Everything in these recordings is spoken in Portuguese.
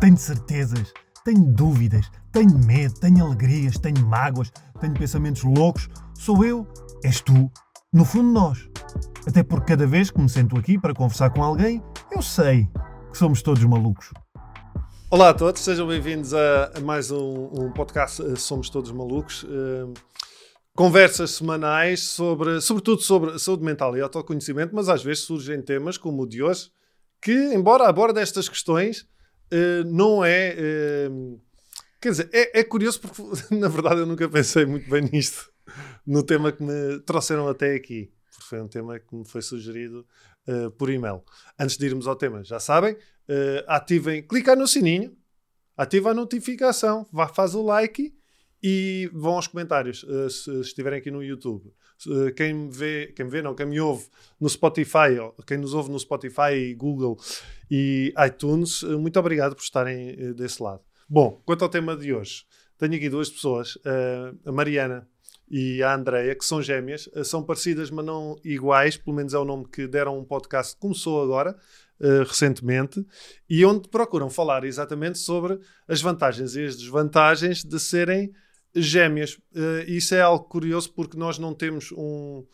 Tenho certezas, tenho dúvidas, tenho medo, tenho alegrias, tenho mágoas, tenho pensamentos loucos. Sou eu, és tu, no fundo nós. Até porque cada vez que me sento aqui para conversar com alguém, eu sei que somos todos malucos. Olá a todos, sejam bem-vindos a, mais um, um podcast uh, Somos Todos Malucos. Uh, conversas semanais sobre, sobretudo sobre saúde mental e autoconhecimento, mas às vezes surgem temas como o de hoje, que, embora aborde estas questões, uh, não é. quer dizer, é, é curioso porque, na verdade, eu nunca pensei muito bem nisto, no tema que me trouxeram até aqui. Porque foi um tema que me foi sugerido uh, por e-mail. Antes de irmos ao tema, já sabem, uh, ativem, clicar no sininho, ativa a notificação, vá, faz o like e vão aos comentários uh, se estiverem aqui no YouTube. Uh, quem me vê, quem me vê, não, quem me ouve no Spotify, quem nos ouve no Spotify, Google e iTunes, uh, muito obrigado por estarem desse lado. Bom, quanto ao tema de hoje, tenho aqui duas pessoas, a Mariana e a Andreia, que são gêmeas, eh, são parecidas, mas não iguais, pelo menos é o nome que deram um podcast que começou agora, uh, recentemente, e onde procuram falar exatamente sobre as vantagens e as desvantagens de serem gêmeas. Uh, isso é algo curioso porque nós não temos um.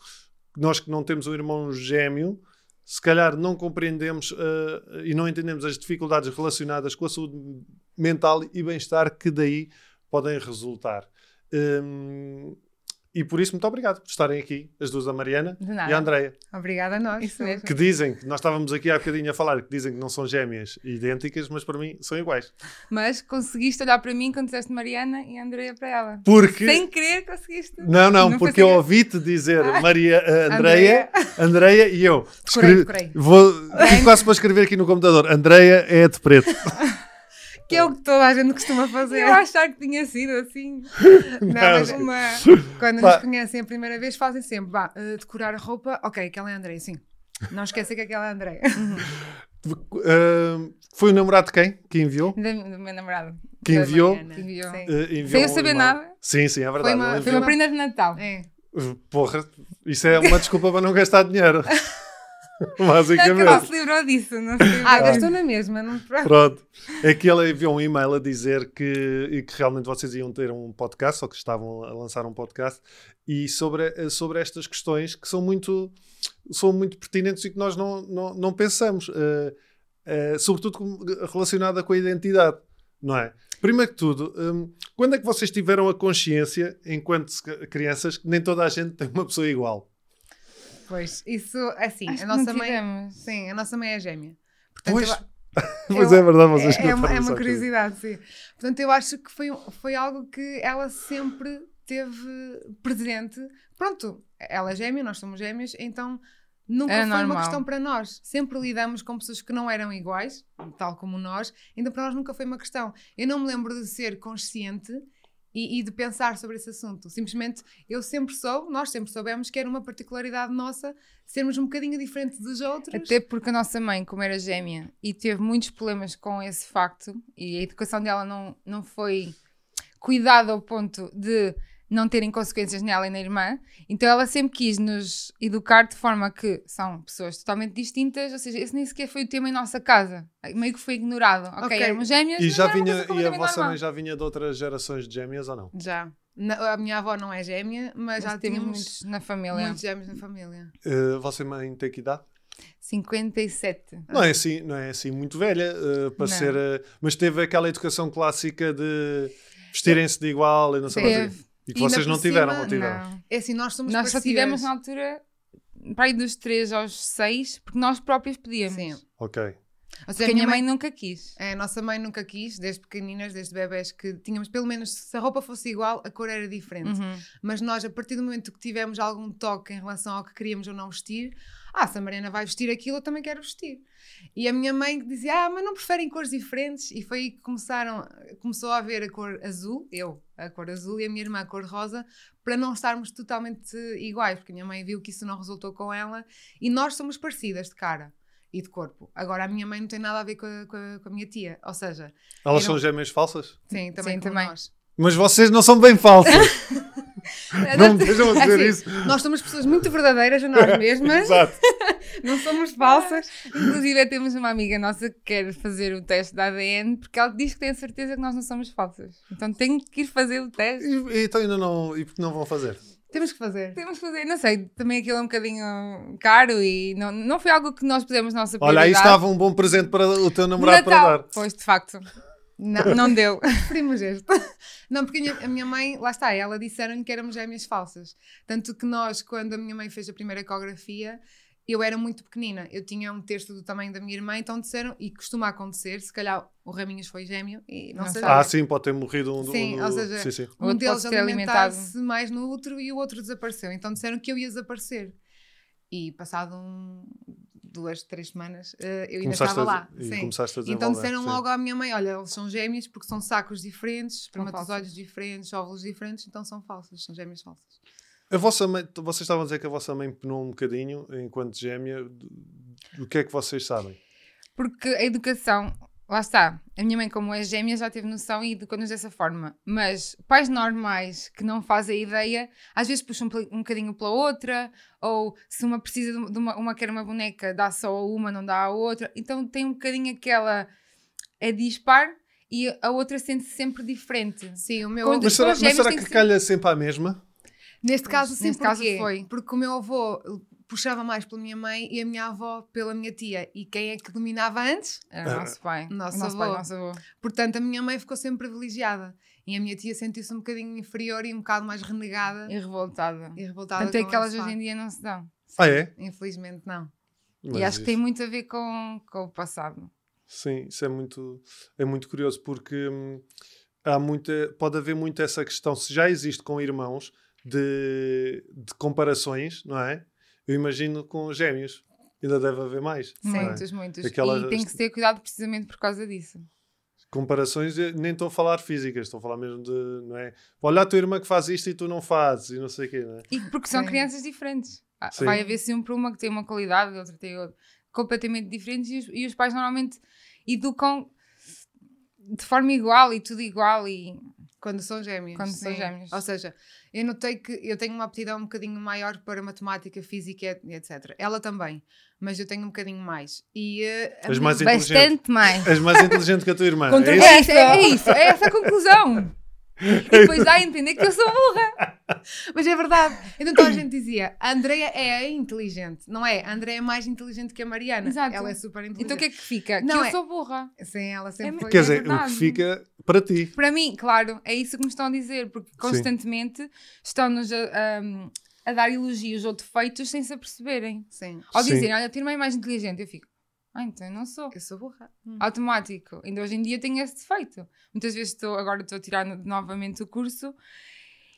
Nós que não temos um irmão gêmeo, se calhar não compreendemos uh, e não entendemos as dificuldades relacionadas com a saúde mental e bem-estar que daí podem resultar. Um, e por isso, muito obrigado por estarem aqui, as duas, a Mariana e a Andreia. Obrigada a nós. Isso mesmo. Que dizem, que nós estávamos aqui há bocadinho a falar, que dizem que não são gêmeas idênticas, mas para mim são iguais. Mas conseguiste olhar para mim quando disseste Mariana e a Andreia para ela. Porque... Sem querer conseguiste. Não, não, não porque eu ouvi-te dizer ah. Maria, uh, Andreia, Andreia e eu. Decorei, decorei. Vou, quase para escrever aqui no computador. Andreia é de preto. que é o que toda a gente costuma fazer. Eu achar que tinha sido assim. Não, mas uma, quando nos conhecem a primeira vez, fazem sempre, vá, uh, decorar a roupa, ok, aquela é a André, sim. Não esquecer que aquela é a André. Uh, foi o namorado de quem que enviou? Do, do meu namorado. Que enviou? Que enviou. Uh, enviou Sem eu saber nada. Sim, sim, é verdade. Foi uma, foi uma prenda de Natal. É. Porra, isso é uma desculpa para não gastar dinheiro. Basicamente. Não se livrou disso. Não se livrou. Ah, gastou na mesma. Não... Pronto. É que ele enviou um e-mail a dizer que, e que realmente vocês iam ter um podcast, ou que estavam a lançar um podcast, e sobre, sobre estas questões que são muito, são muito pertinentes e que nós não, não, não pensamos. Uh, uh, sobretudo relacionada com a identidade, não é? Primeiro que tudo, um, quando é que vocês tiveram a consciência, enquanto crianças, que nem toda a gente tem uma pessoa igual? Pois, isso, assim, Acho a nossa mãe. Tivemos. Sim, a nossa mãe é gêmea. Portanto, pois. Eu, pois é verdade, vocês É, é uma, é uma curiosidade, sim. Portanto, eu acho que foi, foi algo que ela sempre teve presente. Pronto, ela é gêmea, nós somos gêmeas, então nunca é foi normal. uma questão para nós. Sempre lidamos com pessoas que não eram iguais, tal como nós, então para nós nunca foi uma questão. Eu não me lembro de ser consciente e, e, de pensar sobre esse assunto. Simplesmente eu sempre soube, nós sempre soubemos que era uma particularidade nossa sermos um bocadinho diferente dos outros. Até porque a nossa mãe, como era gêmea e teve muitos problemas com esse facto, e a educação dela não, não foi cuidada ao ponto de não terem consequências nela e na irmã. Então ela sempre quis nos educar de forma que são pessoas totalmente distintas, ou seja, esse nem sequer foi o tema em nossa casa. Meio que foi ignorado. Ok, okay. éramos gêmeas. E, já vinha, e a vossa mãe já vinha de outras gerações de gêmeas ou não? Já. Na, a minha avó não é gêmea, mas, mas já tínhamos muitos na família. Muitos gêmeos na família. Uh, vossa mãe tem que idade? 57. Não é assim, não é assim muito velha uh, para não. ser, uh, mas teve aquela educação clássica de vestirem-se de igual e não sei mais. E que e vocês não tiveram, cima, não tiveram? Não. É assim, nós somos Nós parecidas. só tivemos na altura, para aí dos 3 aos 6, porque nós próprios pedíamos. Sim. Ok. Ou seja, a minha mãe, mãe, nunca quis. É, a nossa mãe nunca quis, desde pequeninas, desde bebés, que tínhamos pelo menos, se a roupa fosse igual, a cor era diferente. Uhum. Mas nós, a partir do momento que tivemos algum toque em relação ao que queríamos ou não vestir, ah, se a Mariana vai vestir aquilo, eu também quero vestir. E a minha mãe dizia, ah, mas não preferem cores diferentes? E foi aí que começaram, começou a haver a cor azul, eu, a cor azul, e a minha irmã a cor rosa, para não estarmos totalmente iguais, porque a minha mãe viu que isso não resultou com ela, e nós somos parecidas de cara e de corpo. Agora, a minha mãe não tem nada a ver com a, com a, com a minha tia, ou seja... Elas são gêmeas falsas? Sim, também Sim, também. nós. Mas vocês não são bem falsas. não me deixam a dizer assim, isso. Nós somos pessoas muito verdadeiras a nós mesmas. Exato. Não somos falsas. Inclusive, temos uma amiga nossa que quer fazer o teste da ADN porque ela diz que tem a certeza que nós não somos falsas. Então tem que ir fazer o teste. E, então ainda não. E porque não vão fazer? Temos que fazer. Temos que fazer, não sei, também aquilo é um bocadinho caro e não, não foi algo que nós pusemos nossa prioridade. Olha, aí estava um bom presente para o teu namorado Natal. para dar. Pois, de facto. Não, não deu. Preferimos este. Não, porque a minha mãe, lá está, ela disseram que éramos gêmeas falsas. Tanto que nós, quando a minha mãe fez a primeira ecografia, eu era muito pequenina, eu tinha um terço do tamanho da minha irmã, então disseram, e costuma acontecer, se calhar o Raminhos foi gêmeo e não, não sei. Ah, sim, pode ter morrido um Sim, ou seja, sim, sim. um deles alimentar-se mais no útero e o outro desapareceu. Então disseram que eu ia desaparecer. E passado um, duas, três semanas, uh, eu ainda estava lá. E sim. começaste a então disseram sim. logo à minha mãe: olha, eles são gêmeos porque são sacos diferentes, espermatozoides diferentes, óvulos diferentes, então são falsas, são gêmeos falsas. A vossa mãe, vocês estavam a dizer que a vossa mãe penou um bocadinho enquanto gêmea. Do que é que vocês sabem? Porque a educação, lá está, a minha mãe, como é gêmea, já teve noção e educou-nos dessa forma. Mas pais normais que não fazem ideia, às vezes puxam um, bocadinho pela outra, ou se uma precisa de uma, uma quer uma boneca, dá só a uma, não dá a outra. Então tem um bocadinho aquela. É dispar e a outra sente-se sempre diferente. Sim, o meu Mas será, mas será que, que calha sempre à mesma? Neste caso, sim, Neste caso foi. Porque o meu avô puxava mais pela minha mãe e a minha avó pela minha tia. E quem é que dominava antes? Era o ah. nosso pai. Nosso, nosso avô. pai, nosso avô. Portanto, a minha mãe ficou sempre privilegiada. E a minha tia sentiu-se um bocadinho inferior e um bocado mais renegada. E revoltada. E revoltada. Tanto é que elas hoje em dia não se dão. Ah, é? Infelizmente, não. Mas e acho isso... que tem muito a ver com, com o passado. Sim, isso é muito, é muito curioso porque hum, há muita, pode haver muito essa questão. Se já existe com irmãos, de, de comparações, não é? Eu imagino com gêmeos. Ainda deve haver mais. Muitos, é? muitos. Aquelas... E tem que ter cuidado precisamente por causa disso. Comparações, nem estou a falar físicas, estou a falar mesmo de, não é? Olha a tua irmã que faz isto e tu não fazes, e não sei o quê, não é? E porque são Sim. crianças diferentes. Ah, Sim. Vai haver sempre uma que tem uma qualidade, outra tem outra, completamente diferentes, e os, e os pais normalmente educam de forma igual e tudo igual e quando são gêmeos. Quando sim. são gêmeos. Ou seja, eu notei que eu tenho uma aptidão um bocadinho maior para matemática, física e etc. Ela também, mas eu tenho um bocadinho mais. E uh, És mais bastante mais. És mais inteligente que a tua irmã. Contra é, isso? É, é isso, é essa a conclusão. E depois dá a entender que eu sou burra. Mas é verdade. Então toda a gente dizia: a Andrea é a inteligente, não é? A Andrea é mais inteligente que a Mariana. Exato. Ela é super inteligente. Então o que é que fica? Não, que eu é... sou burra. Sim, ela sempre é, foi. Quer dizer, o que fica para ti. Para mim, claro, é isso que me estão a dizer, porque constantemente estão-nos a, a, a, dar elogios ou defeitos sem se aperceberem. Sim. Ao dizerem, olha, a tua irmã é mais inteligente, eu fico. Ah, então eu não sou. Eu sou burra. Hum. Automático. Ainda hoje em dia tenho esse defeito. Muitas vezes estou, agora estou a tirar novamente o curso.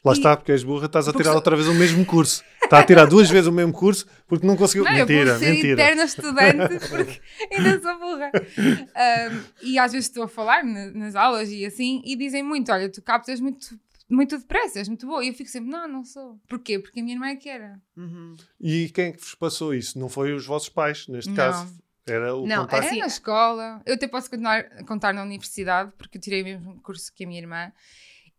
Lá e... está, porque és burra, estás a tirar outra vez o mesmo curso. Está a tirar duas vezes o mesmo curso porque não conseguiu. Não, mentira, eu ser mentira. eterna estudante porque ainda sou burra. Um, e às vezes estou a falar nas aulas e assim, e dizem muito: olha, tu captas muito muito depressa, és muito boa. E eu fico sempre, não, não sou. Porquê? Porque a minha irmã é que era. Uhum. E quem é que vos passou isso? Não foi os vossos pais, neste não. caso? Era o Não, contacto? assim, na escola. Eu até posso continuar a contar na universidade, porque eu tirei o mesmo curso que a minha irmã.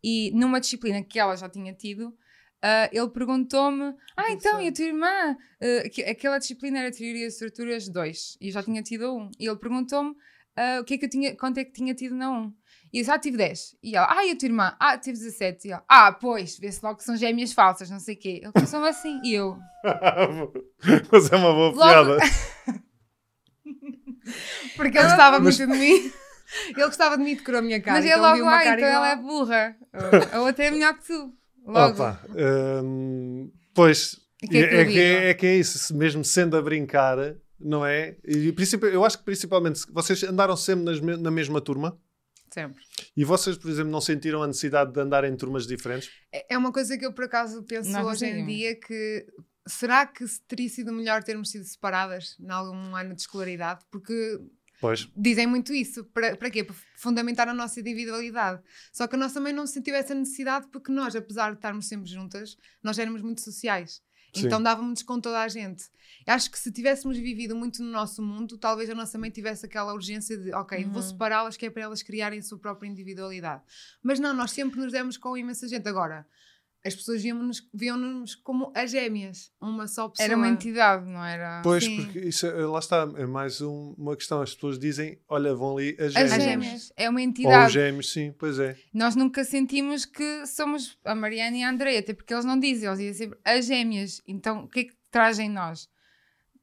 E numa disciplina que ela já tinha tido, Uh, ele perguntou-me: Ah, então, e a tua irmã? Uh, aquela disciplina era Teoria de Estruturas 2 e eu já tinha tido um. E ele perguntou-me uh, o que é que eu tinha, quanto é que tinha tido na 1. E eu já ah, tive 10. E ela: Ah, e a tua irmã? Ah, tive 17. E ela: Ah, pois, vê-se logo que são gêmeas falsas, não sei o quê. Ele pensou assim. E eu: Mas é uma boa logo... piada. Porque ele gostava muito de mim. Ele gostava de mim e decorou a minha cara. Mas ele então logo, ah, então igual. ela é burra. A outra é melhor que tu. Logo. Opa, hum, pois, que é, que é, que é, é, que é isso, mesmo sendo a brincar, não é? E eu acho que principalmente vocês andaram sempre nas, na mesma turma. Sempre. E vocês, por exemplo, não sentiram a necessidade de andar em turmas diferentes? É, é uma coisa que eu por acaso penso Nós hoje em dia que será que teria sido melhor termos sido separadas em algum ano de escolaridade? Porque Pois. Dizem muito isso. Para, para quê? Para fundamentar a nossa individualidade. Só que nós também não sentimos essa necessidade porque nós, apesar de estarmos sempre juntas, nós éramos muito sociais. Sim. Então dávamos com toda a gente. Acho que se tivéssemos vivido muito no nosso mundo, talvez a nossa mãe tivesse aquela urgência de, ok, uhum. vou separá-las, que é para elas criarem a sua própria individualidade. Mas não, nós sempre nos demos com imensa gente. Agora, as pessoas viam-nos viam como as gêmeas, uma só pessoa. Era uma entidade, não era? Pois, Sim. porque isso, é, lá está, é mais um, uma questão. As pessoas dizem, olha, vão ali as gêmeas. As gêmeas, é uma entidade. Ou os gêmeos, sim, pois é. Nós nunca sentimos que somos a Mariana e a Andrea, até porque eles não dizem, eles dizem sempre as gêmeas. Então, o que é que trazem nós?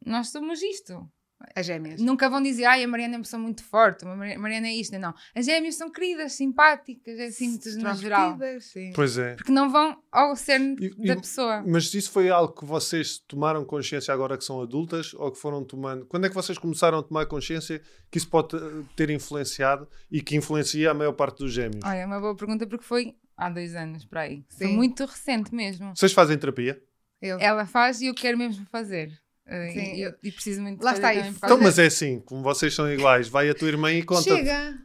Nós somos isto. As gêmeas. Nunca vão dizer, ai, a Mariana é uma pessoa muito forte, a Mariana é isto. Não. As gêmeas são queridas, simpáticas, é assim, no geral. Sim. Pois é. Porque não vão ao cerne da e, pessoa. Mas isso foi algo que vocês tomaram consciência agora que são adultas ou que foram tomando? Quando é que vocês começaram a tomar consciência que isso pode ter influenciado e que influencia a maior parte dos gêmeos? Olha, é uma boa pergunta porque foi há dois anos, para aí. Sim. Foi muito recente mesmo. Vocês fazem terapia? Eu. Ela faz e eu quero mesmo fazer. Uh, Sim, e, eu, e preciso muito Lá está isso. Então, mas é assim, como vocês são iguais, vai a tua irmã e conta. Chega!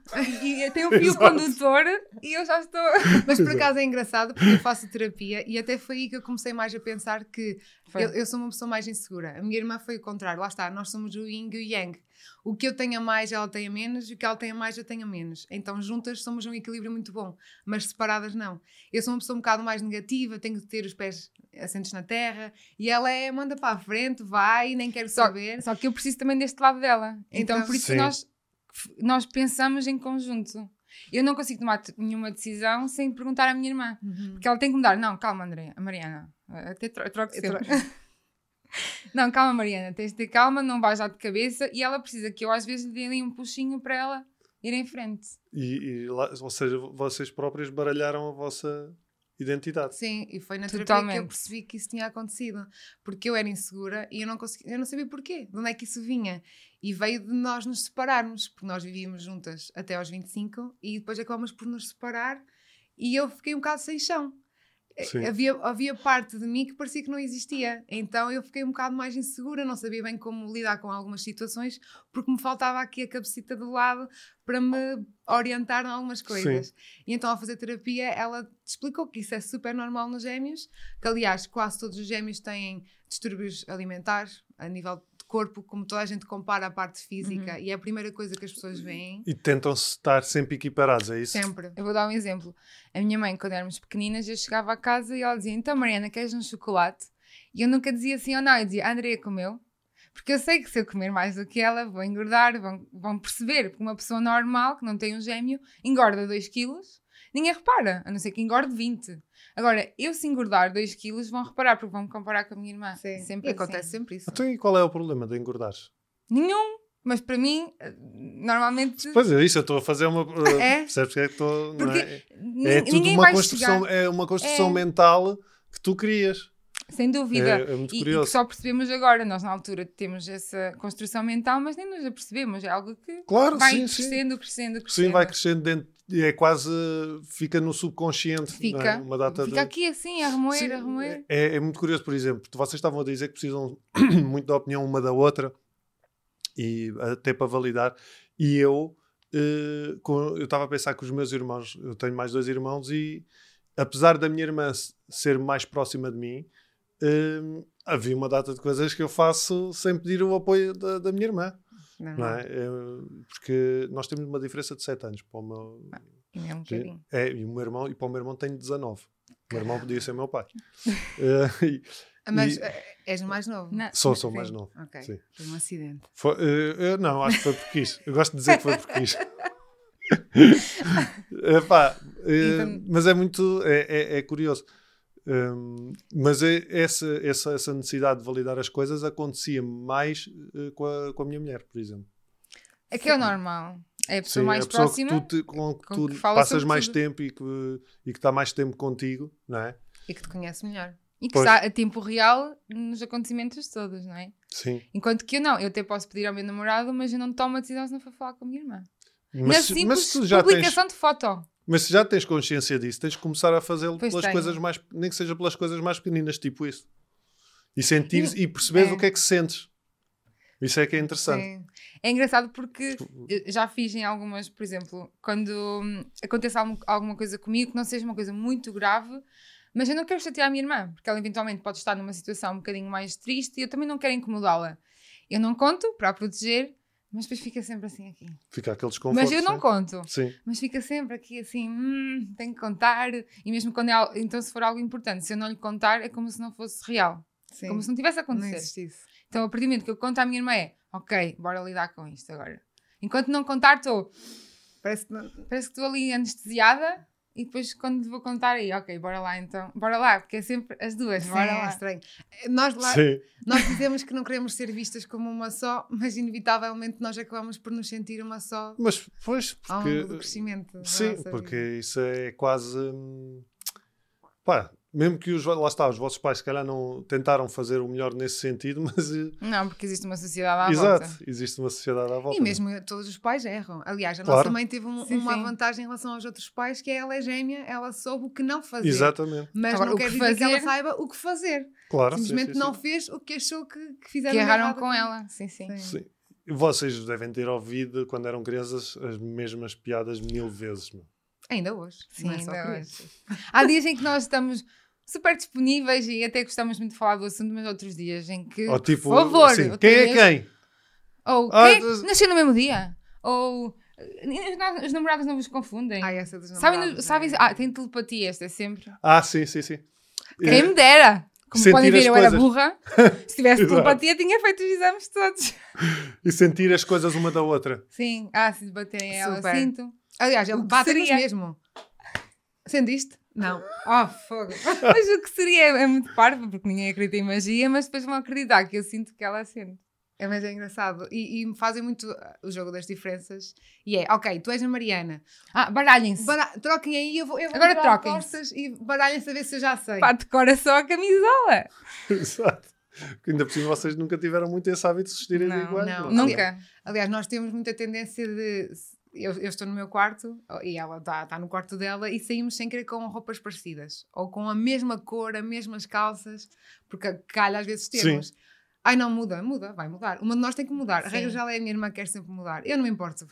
e tem um fio condutor e eu já estou. Mas por acaso é engraçado porque eu faço terapia e até foi aí que eu comecei mais a pensar que eu, eu, sou uma pessoa mais insegura. A minha irmã foi o contrário, lá está, nós somos o yin e o yang. O que eu tenho a mais, ela tem a menos, e o que ela tem a mais, eu tenho a menos. Então, juntas somos um equilíbrio muito bom, mas separadas não. Eu sou uma pessoa um bocado mais negativa, tenho que ter os pés assentos na terra, e ela é, manda para a frente, vai, nem quero só, saber. Só que eu preciso também deste lado dela. Então, então por isso nós, nós pensamos em conjunto. Eu não consigo tomar nenhuma decisão sem perguntar à minha irmã. Uhum. Porque ela tem que me dar. Não, calma, André, a Mariana. Até troco sempre. não, calma, Mariana, tens de ter calma, não vais já de cabeça. E ela precisa que eu às vezes lhe dê ali um puxinho para ela ir em frente. E, e lá, ou seja, vocês próprios baralharam a vossa identidade. Sim, e foi na terapia que eu percebi que isso tinha acontecido. Porque eu era insegura e eu não, conseguia, eu não sabia porquê, de onde é que isso vinha. E veio de nós nos separarmos, porque nós vivíamos juntas até aos 25 e depois acabamos por nos separar e eu fiquei um bocado sem chão. Havia, havia parte de mim que parecia que não existia. Então eu fiquei um bocado mais insegura, não sabia bem como lidar com algumas situações, porque me faltava aqui a cabecita do lado para me orientar em algumas coisas. Sim. E então, ao fazer terapia, ela explicou que isso é super normal nos gêmeos, que aliás, quase todos os gêmeos têm distúrbios alimentares a nível corpo, como toda a gente compara a parte física, uhum. e é a primeira coisa que as pessoas veem. E tentam estar sempre equiparados, é isso? Sempre. Eu vou dar um exemplo. A minha mãe, quando éramos pequeninas, eu chegava a casa e ela dizia: Então, Mariana, queres um chocolate? E eu nunca dizia assim ou não, eu dizia: Andrea comeu. Porque eu sei que se eu comer mais do que ela, vou engordar, vão, vão perceber. Porque uma pessoa normal, que não tem um gêmeo, engorda 2 quilos, ninguém repara, a não ser que engorde 20. Agora, eu se engordar 2 quilos, vão reparar, porque vão me comparar com a minha irmã. Sim. Sempre acontece assim. sempre isso. Então, e qual é o problema de engordar? Nenhum. Mas para mim, eh, normalmente. Pois é, isso, eu estou a fazer uma. Eh, é? Percebes que é que estou. É? é? tudo uma construção, é uma construção é. mental que tu crias. Sem dúvida. É, é muito curioso. E, e, que só percebemos agora. Nós, na altura, temos essa construção mental, mas nem nos apercebemos. É algo que claro, vai sim, crescendo, sim. crescendo, crescendo. Sim, vai crescendo dentro. É quase. Fica no subconsciente. Fica. É? Uma data fica de... aqui assim, a remoer, sim, a remoer. É, é muito curioso, por exemplo. Vocês estavam a dizer que precisam muito da opinião uma da outra e até para validar. E eu. Com, eu estava a pensar que os meus irmãos, eu tenho mais dois irmãos e apesar da minha irmã ser mais próxima de mim, uh, havia uma data de coisas que eu faço sem pedir o apoio da, da minha irmã. Não, não é? Uh, porque nós temos uma diferença de 7 anos. Para o meu, ah, é um bocadinho. É, e, o meu irmão, e para o meu irmão tenho 19. O meu irmão podia ser meu pai. uh, e, Mas e, eh, és o mais novo? Não. Sou, sou o mais novo. Ok. Sim. Foi um acidente. Foi, uh, não, acho que foi porque quis. Eu gosto de dizer que foi porque quis. Epá, então... Mas é muito. É, é, é curioso. Um, mas é, essa, essa, essa, necessidade de validar as coisas acontecia mais uh, com, a, com a minha mulher, por exemplo. É que é o normal. É a pessoa Sim, mais é a pessoa próxima. Que tu, te, com que tu que passas mais tudo. tempo e que, e está mais tempo contigo, não é? E que te conhece melhor. E que pois. está a tempo real nos acontecimentos todos, não é? Sim. Enquanto que eu não, eu até posso pedir ao meu namorado, mas eu não tomo a decisão se não for falar com a minha irmã. Mas, Na simples mas tu já publicação tens... de foto. Mas se já tens consciência disso, tens de começar a fazê-lo pelas tenho. coisas mais, nem que seja pelas coisas mais pequeninas, tipo isso. E sentir e perceberes é. o que é que sentes. Isso é que é interessante. Sim. É engraçado porque já fiz em algumas, por exemplo, quando acontece alguma coisa comigo que não seja uma coisa muito grave, mas eu não quero chatear a minha irmã, porque ela eventualmente pode estar numa situação um bocadinho mais triste e eu também não quero incomodá-la. Eu não conto para a proteger, Mas depois fica sempre assim aqui. Fica aquele desconforto. Mas eu não sim. conto. Sim. Mas fica sempre aqui assim, hum, tenho que contar. E mesmo quando é algo, então se for algo importante, se eu não lhe contar, é como se não fosse real. Sim. Como se não tivesse acontecido. Então, a partir do momento que eu conto à minha irmã é, ok, bora lidar com isto agora. Enquanto não contar, estou. Parece, parece que estou ali anestesiada e depois quando vou contar aí, ok, bora lá então, bora lá, porque é sempre as duas, Sim, bora é lá. estranho. Nós lá, Sim. nós dizemos que não queremos ser vistas como uma só, mas inevitavelmente nós acabamos por nos sentir uma só Mas, pois, ao porque... longo do crescimento. Sim, nossa porque vida. isso é quase... hum, Pá, mesmo que os... Lá está, os vossos pais se calhar não tentaram fazer o melhor nesse sentido, mas... eh, Não, porque existe uma sociedade à Exato, volta. existe uma sociedade à volta. E não é? mesmo todos os pais erram. Aliás, a Claro. nossa mãe teve um- Sim, uma sim. vantagem em relação aos outros pais, que é ela é gêmea, ela soube o que não fazer. Exatamente, Mas Agora, não o quer que dizer que ela fazer- saiba o que fazer. claro. sim, Simplesmente sim, não fez o que achou que, que fizeram. Que erraram com ela. Sim, sim. Sim. Sim. Vocês devem ter ouvido, quando eram crianças, as mesmas piadas mil vezes. meu. Ainda hoje. Sim, não é ainda hoje. Há dias em que nós estamos super disponíveis e até gostamos muito de falar do assunto, mas outros dias em que. Ou tipo, por favor, assim, quem é quem? Ou Ah, quem das- nasceu no mesmo dia? Ou eh, os na- os namorados não vos confundem? Ah, essa dos sabem, namorados, sabem, é. ah, tem telepatia, esta é sempre. Ah, sim, sim, sim. Quem me dera! Como Sentir podem ver, eu era coisas. burra. Se tivesse telepatia, tinha feito os exames todos. E sentir as coisas uma da outra. Sim, ah, se baterem ela, sinto. Aliás, ele bate-nos seria? mesmo. Sentiste? Não. Oh, fogo. Mas o que seria é muito parvo, porque ninguém acredita em magia, mas depois vão acreditar que eu sinto que ela sente. É, mas é engraçado. E, e fazem muito uh, o jogo das diferenças. E é, ok, tu és a Mariana. Ah, baralhem-se. Bara- troquem aí, eu vou, eu vou Agora troquem-se. E baralhem-se a ver se eu já sei. Pá, decora só a camisola. Exato. Porque ainda por cima vocês nunca tiveram muito esse hábito de se vestirem Não, iguais. não. não? Nunca. Aliás, nós temos muita tendência de. Eu, eu estou no meu quarto e ela está tá no quarto dela e saímos sem querer com roupas parecidas ou com a mesma cor, as mesmas calças, porque calha às vezes temos. Ai, não muda, muda, vai mudar. Uma de nós tem que mudar. A Sim. regra já é a minha irmã quer sempre mudar. Eu não me importo.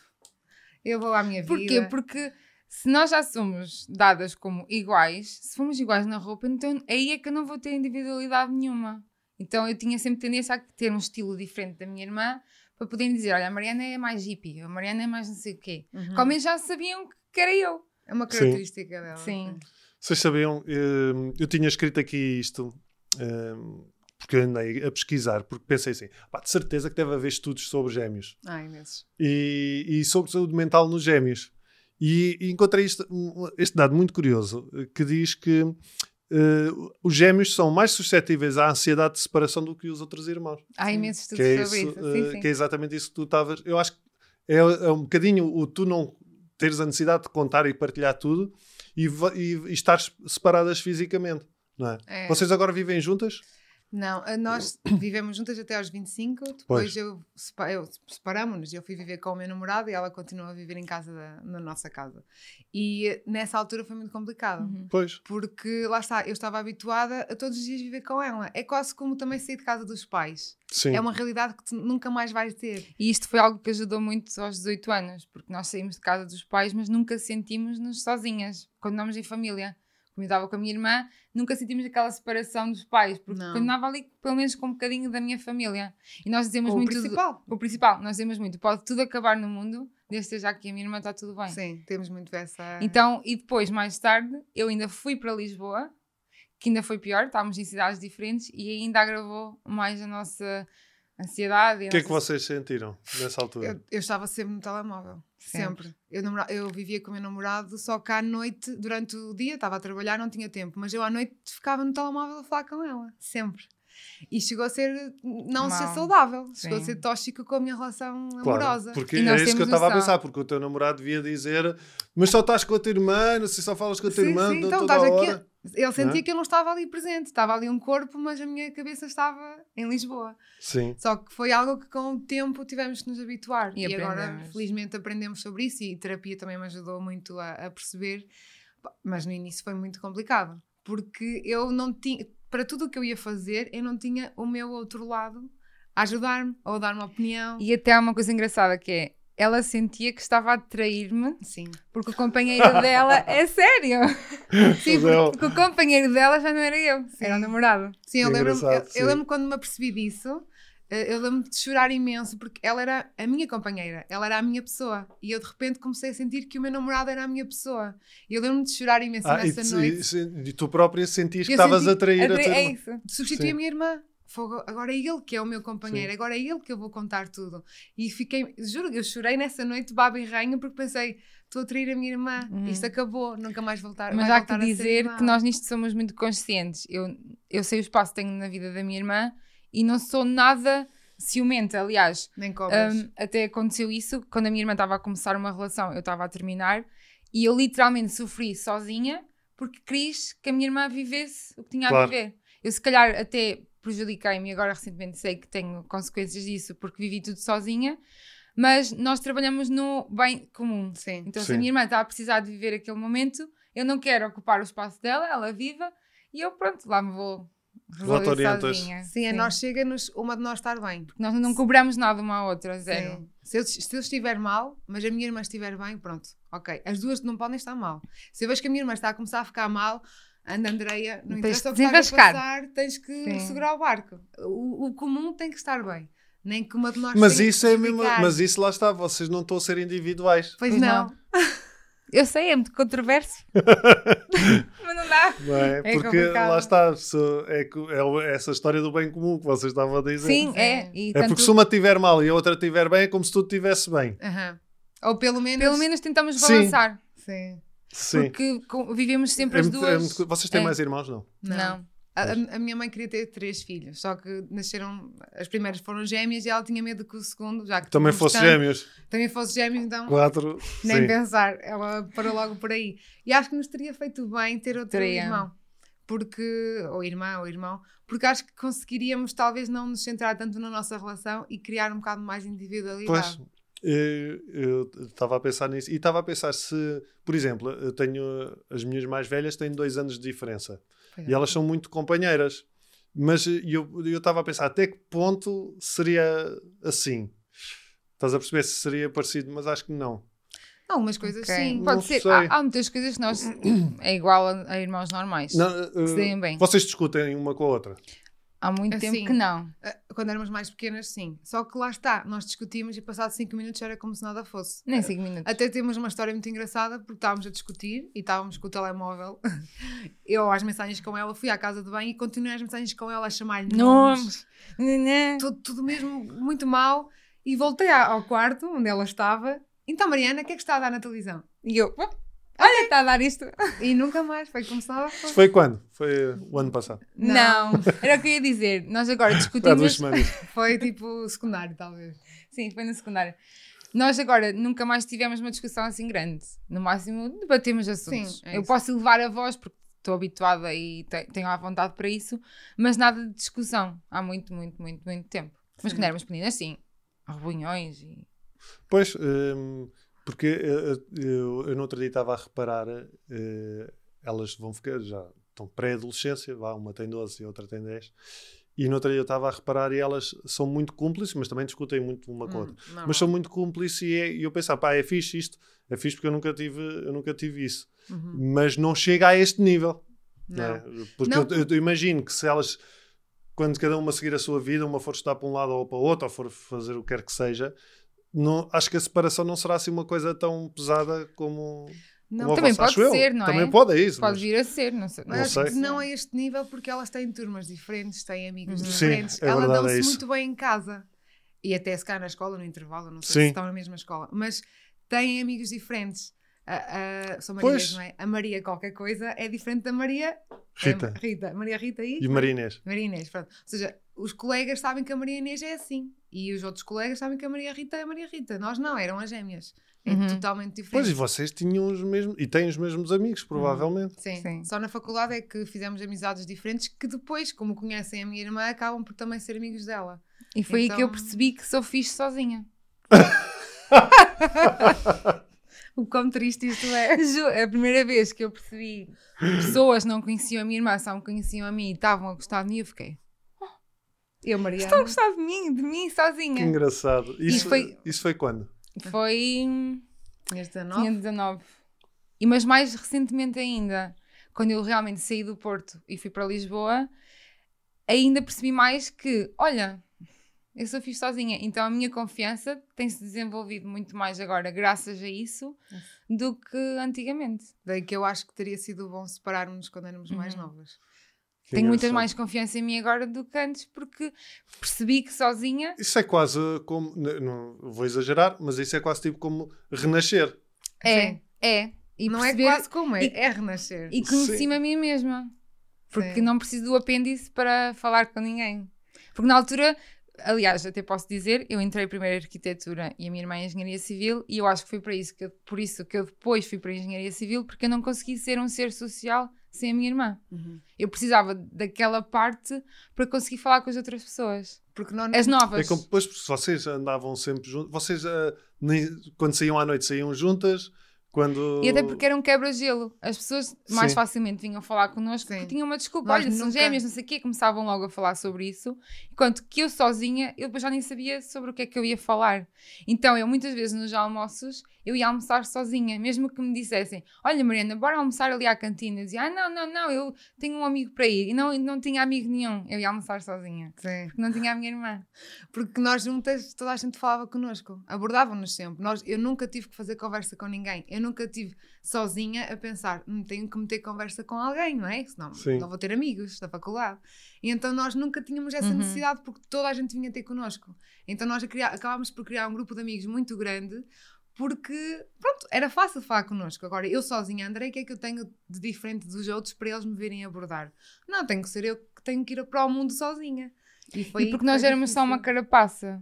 Eu vou à minha vida. Porquê? Porque se nós já somos dadas como iguais, se formos iguais na roupa, então aí é que eu não vou ter individualidade nenhuma. Então eu tinha sempre tendência a ter um estilo diferente da minha irmã para poderem dizer: olha, a Mariana é mais hippie, a Mariana é mais não sei o quê. Uhum. Como eles já sabiam que era eu. É uma característica dela. Sim. Vocês sabiam, eh, eu tinha escrito aqui isto, eh, porque eu andei a pesquisar, porque pensei assim, pá, de certeza que deve haver estudos sobre gêmeos. Ai, imensos. e, e sobre saúde mental nos gêmeos. E, e encontrei este, este dado muito curioso, que diz que eh, os gêmeos são mais suscetíveis à ansiedade de separação do que os outros irmãos. Há imensos Que estudos é, sobre isso, isso. eh, Sim, sim. que é exatamente isso que tu estavas... Eu acho que é, é um bocadinho o tu não teres a necessidade de contar e partilhar tudo e, e, e estar separadas fisicamente. Não é? É. Vocês agora vivem juntas? Não, nós vivemos juntas até aos 25, depois Pois. eu, eu separamos-nos, eu fui viver com o meu namorado e ela continua a viver em casa, da- na nossa casa. E eh, nessa altura foi muito complicado, Uhum. Pois. porque lá está, eu estava habituada a todos os dias viver com ela. É quase como também sair de casa dos pais. Sim. É uma realidade que tu nunca mais vais ter. E isto foi algo que ajudou muito aos 18 anos, porque nós saímos de casa dos pais, mas nunca sentimos-nos sozinhas, quando andamos em família. Como eu estava com a minha irmã, nunca sentimos aquela separação dos pais, porque Não. continuava ali, pelo menos, com um bocadinho da minha família. E nós dizemos o muito. do- principal. o principal, nós dizemos muito: pode tudo acabar no mundo, desde que esteja aqui a minha irmã, está tudo bem. Sim, temos muito essa. Então, e depois, mais tarde, eu ainda fui para Lisboa, que ainda foi pior, estávamos em cidades diferentes e ainda agravou mais a nossa ansiedade. O que é que vocês sentiram nessa altura? Eu, eu estava sempre no telemóvel. Sempre. Sempre. Eu, namora- eu vivia com o meu namorado, só que à noite, durante o dia, estava a trabalhar, não tinha tempo, mas eu à noite ficava no telemóvel a falar com ela. Sempre. E chegou a ser, não ser saudável, chegou a Sim. ser tóxico com a minha relação Claro, amorosa. porque E é isso que eu estava a pensar, porque o teu namorado devia dizer mas só estás com a tua irmã, não sei, só falas com a tua Sim, irmã sim, então toda estás a aqui. Ele sentia é? que eu não estava ali presente, estava ali um corpo, mas a minha cabeça estava em Lisboa. Sim, Só que foi algo que com o tempo tivemos que nos habituar. E E, agora, felizmente, aprendemos sobre isso e terapia também me ajudou muito a, a perceber. Mas no início foi muito complicado, porque eu não tinha, para tudo o que eu ia fazer, eu não tinha o meu outro lado a ajudar-me ou a dar uma opinião. E até há uma coisa engraçada que é, ela sentia que estava a trair-me Sim. porque o companheiro dela é sério. Sim, é porque o companheiro dela já não era eu, era o namorado. Sim, eu lembro, eu, eu sim. lembro quando me apercebi disso, eh, eu lembro-me de chorar imenso porque ela era a minha companheira, ela era a minha pessoa. E eu de repente comecei a sentir que o meu namorado era a minha pessoa. E eu lembro-me de chorar imenso ah, nessa e, noite. E, e, tu própria sentias que estavas a trair a, a tua É isso. Substituí a minha irmã. Agora é ele que é o meu companheiro, Sim. agora é ele que eu vou contar tudo. E fiquei, juro, eu chorei nessa noite, baba e rainha, porque pensei, estou a trair a minha irmã, uhum. isto acabou, nunca mais voltar. Mas há que dizer que nós nisto somos muito conscientes. Eu, eu sei o espaço que tenho na vida da minha irmã e não sou nada ciumenta, aliás. Nem cobras. Um, até aconteceu isso quando a minha irmã estava a começar uma relação, eu estava a terminar e eu literalmente sofri sozinha porque quis que a minha irmã vivesse o que tinha claro. a viver. Eu se calhar até prejudiquei-me e agora recentemente sei que tenho consequências disso porque vivi tudo sozinha, mas nós trabalhamos no bem comum. Sim. Então Sim. se a minha irmã está a precisar de viver aquele momento, eu não quero ocupar o espaço dela, ela viva, e eu pronto, lá me vou Lá Sim, Sim, a nós chega-nos uma de nós estar bem. Porque nós não cobramos nada uma à outra, zero. Se eu, se eu estiver mal, mas a minha irmã estiver bem, pronto, ok. As duas não podem estar mal. Se eu vejo que a minha irmã está a começar a ficar mal, anda Andreia, não tens interessa o que está a passar, tens que Sim. segurar o barco. O, o, comum tem que estar bem. Nem que uma de nós Mas isso é mesmo, mas isso lá está, vocês não estão a ser individuais. Pois, pois não. não. Eu sei, é muito controverso. mas não dá. Não é? é porque complicado. lá está, é, é, essa história do bem comum que vocês estavam a dizer. Sim, é. E é tanto... porque se uma estiver mal e a outra estiver bem, é como se tudo estivesse bem. Uhum. Ou pelo menos. Pelo menos tentamos balançar. Sim. Sim. Porque vivemos sempre é as duas. Muito, vocês têm é. mais irmãos, não? Não. não. A, a, minha mãe queria ter três filhos, só que nasceram, as primeiras foram gêmeas e ela tinha medo que o segundo, já que também fosse gêmeos, também fosse gêmeos, então quatro, nem sim. pensar, ela parou logo por aí. E acho que nos teria feito bem ter outro teria. irmão, porque, ou irmã, ou irmão, porque acho que conseguiríamos talvez não nos centrar tanto na nossa relação e criar um bocado mais individualidade. Pois, eu estava a pensar nisso e estava a pensar se, por exemplo, eu tenho as minhas mais velhas têm dois anos de diferença e elas são muito companheiras. Mas eu estava a pensar até que ponto seria assim. Estás a perceber se seria parecido, mas acho que não. Algumas coisas okay. sim. Pode não ser. Há, há, muitas coisas que nós é igual a, a irmãos normais. Não, uh, bem. Vocês discutem uma com a outra? Há muito assim, tempo que não. Eh, quando éramos mais pequenas, sim. Só que lá está, nós discutimos e passados 5 minutos era como se nada fosse. Nem 5 minutos. Até temos uma história muito engraçada porque estávamos a discutir e estávamos com o telemóvel. Eu às mensagens com ela, fui à casa de banho e continuei as mensagens com ela a chamar-lhe nomes. nomes. Tudo, tudo mesmo muito mal. E voltei ao quarto onde ela estava. Então, Mariana, o que é que está a dar na televisão? E eu, Olha, está a dar isto. E nunca mais, foi como estava. Isso foi quando? Foi o ano passado? Não, não. era o que eu ia dizer. Nós agora discutimos. foi tipo secundário, talvez. Sim, foi no secundário. Nós agora nunca mais tivemos uma discussão assim grande. No máximo, debatemos assuntos. Sim, é eu posso levar a voz porque estou habituada e tenho à vontade para isso, mas nada de discussão há muito, muito, muito, muito tempo. Mas quando éramos meninas, sim, reuniões e. Pois. Hum porque eu, eu, eu no outro dia estava a reparar, uh, elas vão ficar, já estão pré-adolescência, uma tem 12 e outra tem 10. E no outro dia eu estava a reparar e elas são muito cúmplices, mas também discutem muito uma com a hum, outra. Mas são muito cúmplices e, é, e eu pensava, pá, é fixe isto, é fixe porque eu nunca tive, eu nunca tive isso. Uhum. Mas não chega a este nível. Não. É? Porque não. Eu, eu, imagino que se elas, quando cada uma seguir a sua vida, uma for estar para um lado ou para o outro, ou for fazer o que quer que seja, não, acho que a separação não será assim uma coisa tão pesada como. Não, como também vossa, pode ser, não é? Também pode, é isso. Pode mas... vir a ser, não sei. Mas não, sei. não a este nível porque elas têm turmas diferentes, têm amigos uhum. diferentes. É Ela dão-se é muito bem em casa. E até se cá na escola, no intervalo, não sei Sim. se estão na mesma escola. Mas têm amigos diferentes. A, a, são Marias, não é? A Maria qualquer coisa é diferente da Maria Rita. É, Rita. Maria Rita e, e Maria Inês. Maria Inês, pronto. Ou seja, os colegas sabem que a Maria Inês é assim. E os outros colegas sabem que a Maria Rita é a Maria Rita. Nós não, eram as gêmeas. É uhum. totalmente diferente. Pois, e vocês tinham os mesmos, e têm os mesmos amigos, provavelmente. Uhum. Sim. Sim. Só na faculdade é que fizemos amizades diferentes que depois, como conhecem a minha irmã, acabam por também ser amigos dela. E foi então... aí que eu então percebi que sou fixe sozinha. o quão triste isto é. É a primeira vez que eu percebi pessoas não conheciam a minha irmã, só me conheciam a mim e estavam a gostar de mim, eu fiquei. Eu, Mariana. Estão a gostar de mim, de mim sozinha. Que engraçado. Isso, foi, isso foi quando? Foi. Tinhas 19? Tinha 19. E, mas mais recentemente ainda, quando eu realmente saí do Porto e fui para Lisboa, ainda percebi mais que, olha, eu sou fixe sozinha. Então a minha confiança tem-se desenvolvido muito mais agora, graças a isso, do que antigamente. Daí que eu acho que teria sido bom separarmos quando éramos uhum. mais novas. Que Tenho muita mais confiança em mim agora do que antes, porque percebi que sozinha. Isso é quase como. Não vou exagerar, mas isso é quase tipo como renascer. É, Sim. é. E não é perceber, é quase como é, e, é renascer. E conheci-me a mim mesma. Porque Sim. não preciso do apêndice para falar com ninguém. Porque na altura, aliás, até posso dizer, eu entrei primeiro em arquitetura e a minha irmã em engenharia civil, e eu acho que foi para isso que eu, por isso que eu depois fui para a engenharia civil, porque eu não consegui ser um ser social sem a minha irmã. Uhum. Eu precisava daquela parte para conseguir falar com as outras pessoas. Porque não, as novas. É como depois, vocês andavam sempre juntos, vocês uh, nem, quando saíam à noite saíam juntas quando... E até porque era um quebra-gelo. As pessoas mais Sim. facilmente vinham falar connosco Sim. porque tinham uma desculpa. Nós Olha, nunca... são gêmeas, não sei o quê. Começavam logo a falar sobre isso. Enquanto que eu sozinha, eu já nem sabia sobre o que é que eu ia falar. Então, eu muitas vezes nos almoços, eu ia almoçar sozinha. Mesmo que me dissessem, olha Mariana, bora almoçar ali à cantina. Eu dizia, ah, não, não, não, eu tenho um amigo para ir. E não, não tinha amigo nenhum. Eu ia almoçar sozinha. Sim. Porque não tinha a minha irmã. Porque nós juntas, toda a gente falava connosco. Abordavam-nos sempre. Nós, eu nunca tive que fazer conversa com ninguém. Eu eu nunca estive sozinha a pensar, hum, tenho que meter conversa com alguém, não é? Senão Sim. não vou ter amigos da faculdade. E então nós nunca tínhamos essa uhum. necessidade porque toda a gente vinha ter connosco. Então nós acabámos por criar um grupo de amigos muito grande porque, pronto, era fácil falar connosco. Agora, eu sozinha, Andrei, o que é que eu tenho de diferente dos outros para eles me virem abordar? Não, tenho que ser eu que tenho que ir para o mundo sozinha. E, foi e porque nós éramos só uma carapaça.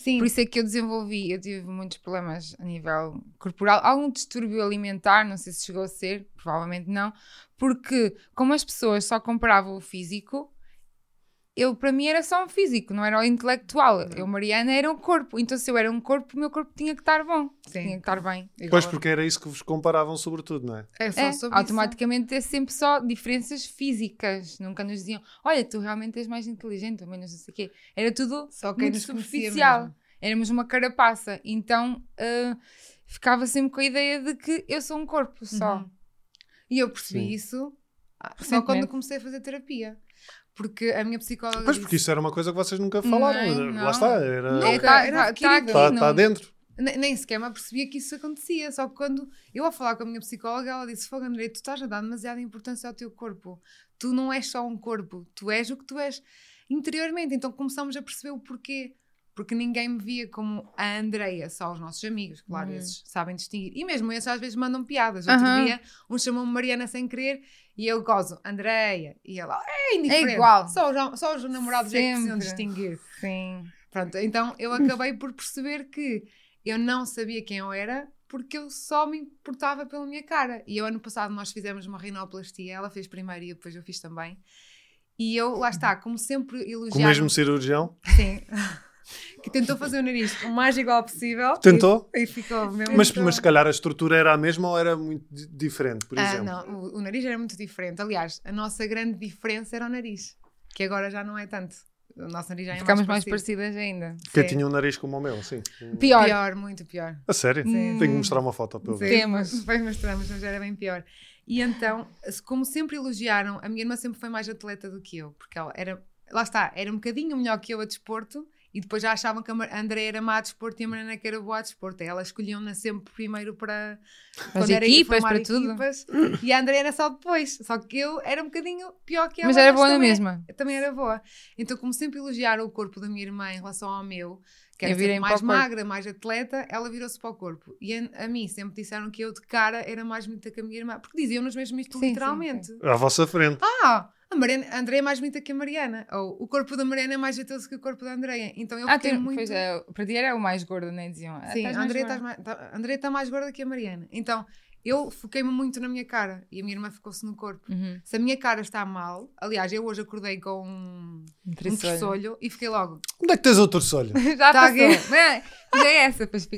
Sim. Por isso é que eu desenvolvi, eu tive muitos problemas a nível corporal, algum distúrbio alimentar, não sei se chegou a ser, provavelmente não, porque como as pessoas só compravam o físico, eu para mim era só um físico, não era o intelectual. Eu, Mariana, era um corpo. Então, se eu era um corpo, o meu corpo tinha que estar bom. Sim. Tinha que estar bem. Pois, porque era isso que vos comparavam, sobretudo, não é? É, só é sobre automaticamente é sempre só diferenças físicas. Nunca nos diziam, olha, tu realmente és mais inteligente, ou menos não sei o quê. Era tudo só muito superficial. Éramos uma carapaça. Então, uh, ficava sempre com a ideia de que eu sou um corpo só. Uhum. E eu percebi Sim. isso ah, só quando comecei a fazer terapia. Porque a minha psicóloga. Pois, porque isso era uma coisa que vocês nunca falaram. Não, não. Lá está, era. Está, está, está, está dentro. Nem sequer me apercebia que isso acontecia. Só que quando eu a falar com a minha psicóloga, ela disse: Fogo, André, tu estás a dar demasiada importância ao teu corpo. Tu não és só um corpo, tu és o que tu és interiormente. Então começamos a perceber o porquê porque ninguém me via como a Andreia, só os nossos amigos, claro, uhum. esses sabem distinguir. E mesmo esses às vezes mandam piadas. Outro uhum. dia, um chamou-me Mariana sem querer e eu gozo, Andreia. E ela, é indiferente. É igual. Só os, só os namorados Sempre. é que precisam distinguir. Sim. Pronto, então eu acabei por perceber que eu não sabia quem eu era porque eu só me importava pela minha cara. E eu, ano passado, nós fizemos uma rinoplastia. Ela fez primeiro e depois eu fiz também. E eu, lá está, como sempre elogiava... Com o mesmo cirurgião? Sim. que tentou fazer o nariz o mais igual possível. Tentou? E, e ficou mesmo. Mas, mas se calhar a estrutura era a mesma ou era muito diferente, por ah, exemplo? Não, o, o, nariz era muito diferente. Aliás, a nossa grande diferença era o nariz, que agora já não é tanto. O nosso nariz já é Ficámos mais, mais parecidas ainda. Porque tinha um nariz como o meu, sim. Pior. Pior, muito pior. A sério? Sim. Tenho que mostrar uma foto para ver. Temos. Depois mostramos, mas era bem pior. E então, como sempre elogiaram, a minha irmã sempre foi mais atleta do que eu, porque ela era, lá está, era um bocadinho melhor que eu a desporto, e depois já achavam que a André era má desporto e a Mariana que era boa desporto. Elas escolhiam-na sempre primeiro para as equipas, para equipas, tudo. E a André era só depois. Só que eu era um bocadinho pior que ela. Mas era boa na mesma. Também era boa. Então, como sempre elogiaram o corpo da minha irmã em relação ao meu, que era mais magra, mais atleta, ela virou-se para o corpo. E a, a, mim sempre disseram que eu de cara era mais bonita que a minha irmã. Porque diziam-nos mesmo isto sim, literalmente. Sim, sim. À vossa frente. Ah! A, Mariana, a Andrea é mais bonita que a Mariana. Ou o corpo da Mariana é mais jeitoso que o corpo da Andrea. Então eu ah, fiquei tem, muito... Pois é, para ti era o mais gordo, nem diziam. Sim, a Andrea está mais, tá, tá mais gorda que a Mariana. Então eu foquei-me muito na minha cara e a minha irmã ficou-se no corpo. Uhum. Se a minha cara está mal, aliás, eu hoje acordei com um, um tressolho e fiquei logo. Onde é que tens o tressolho? Já tá passou. É, já é essa, pois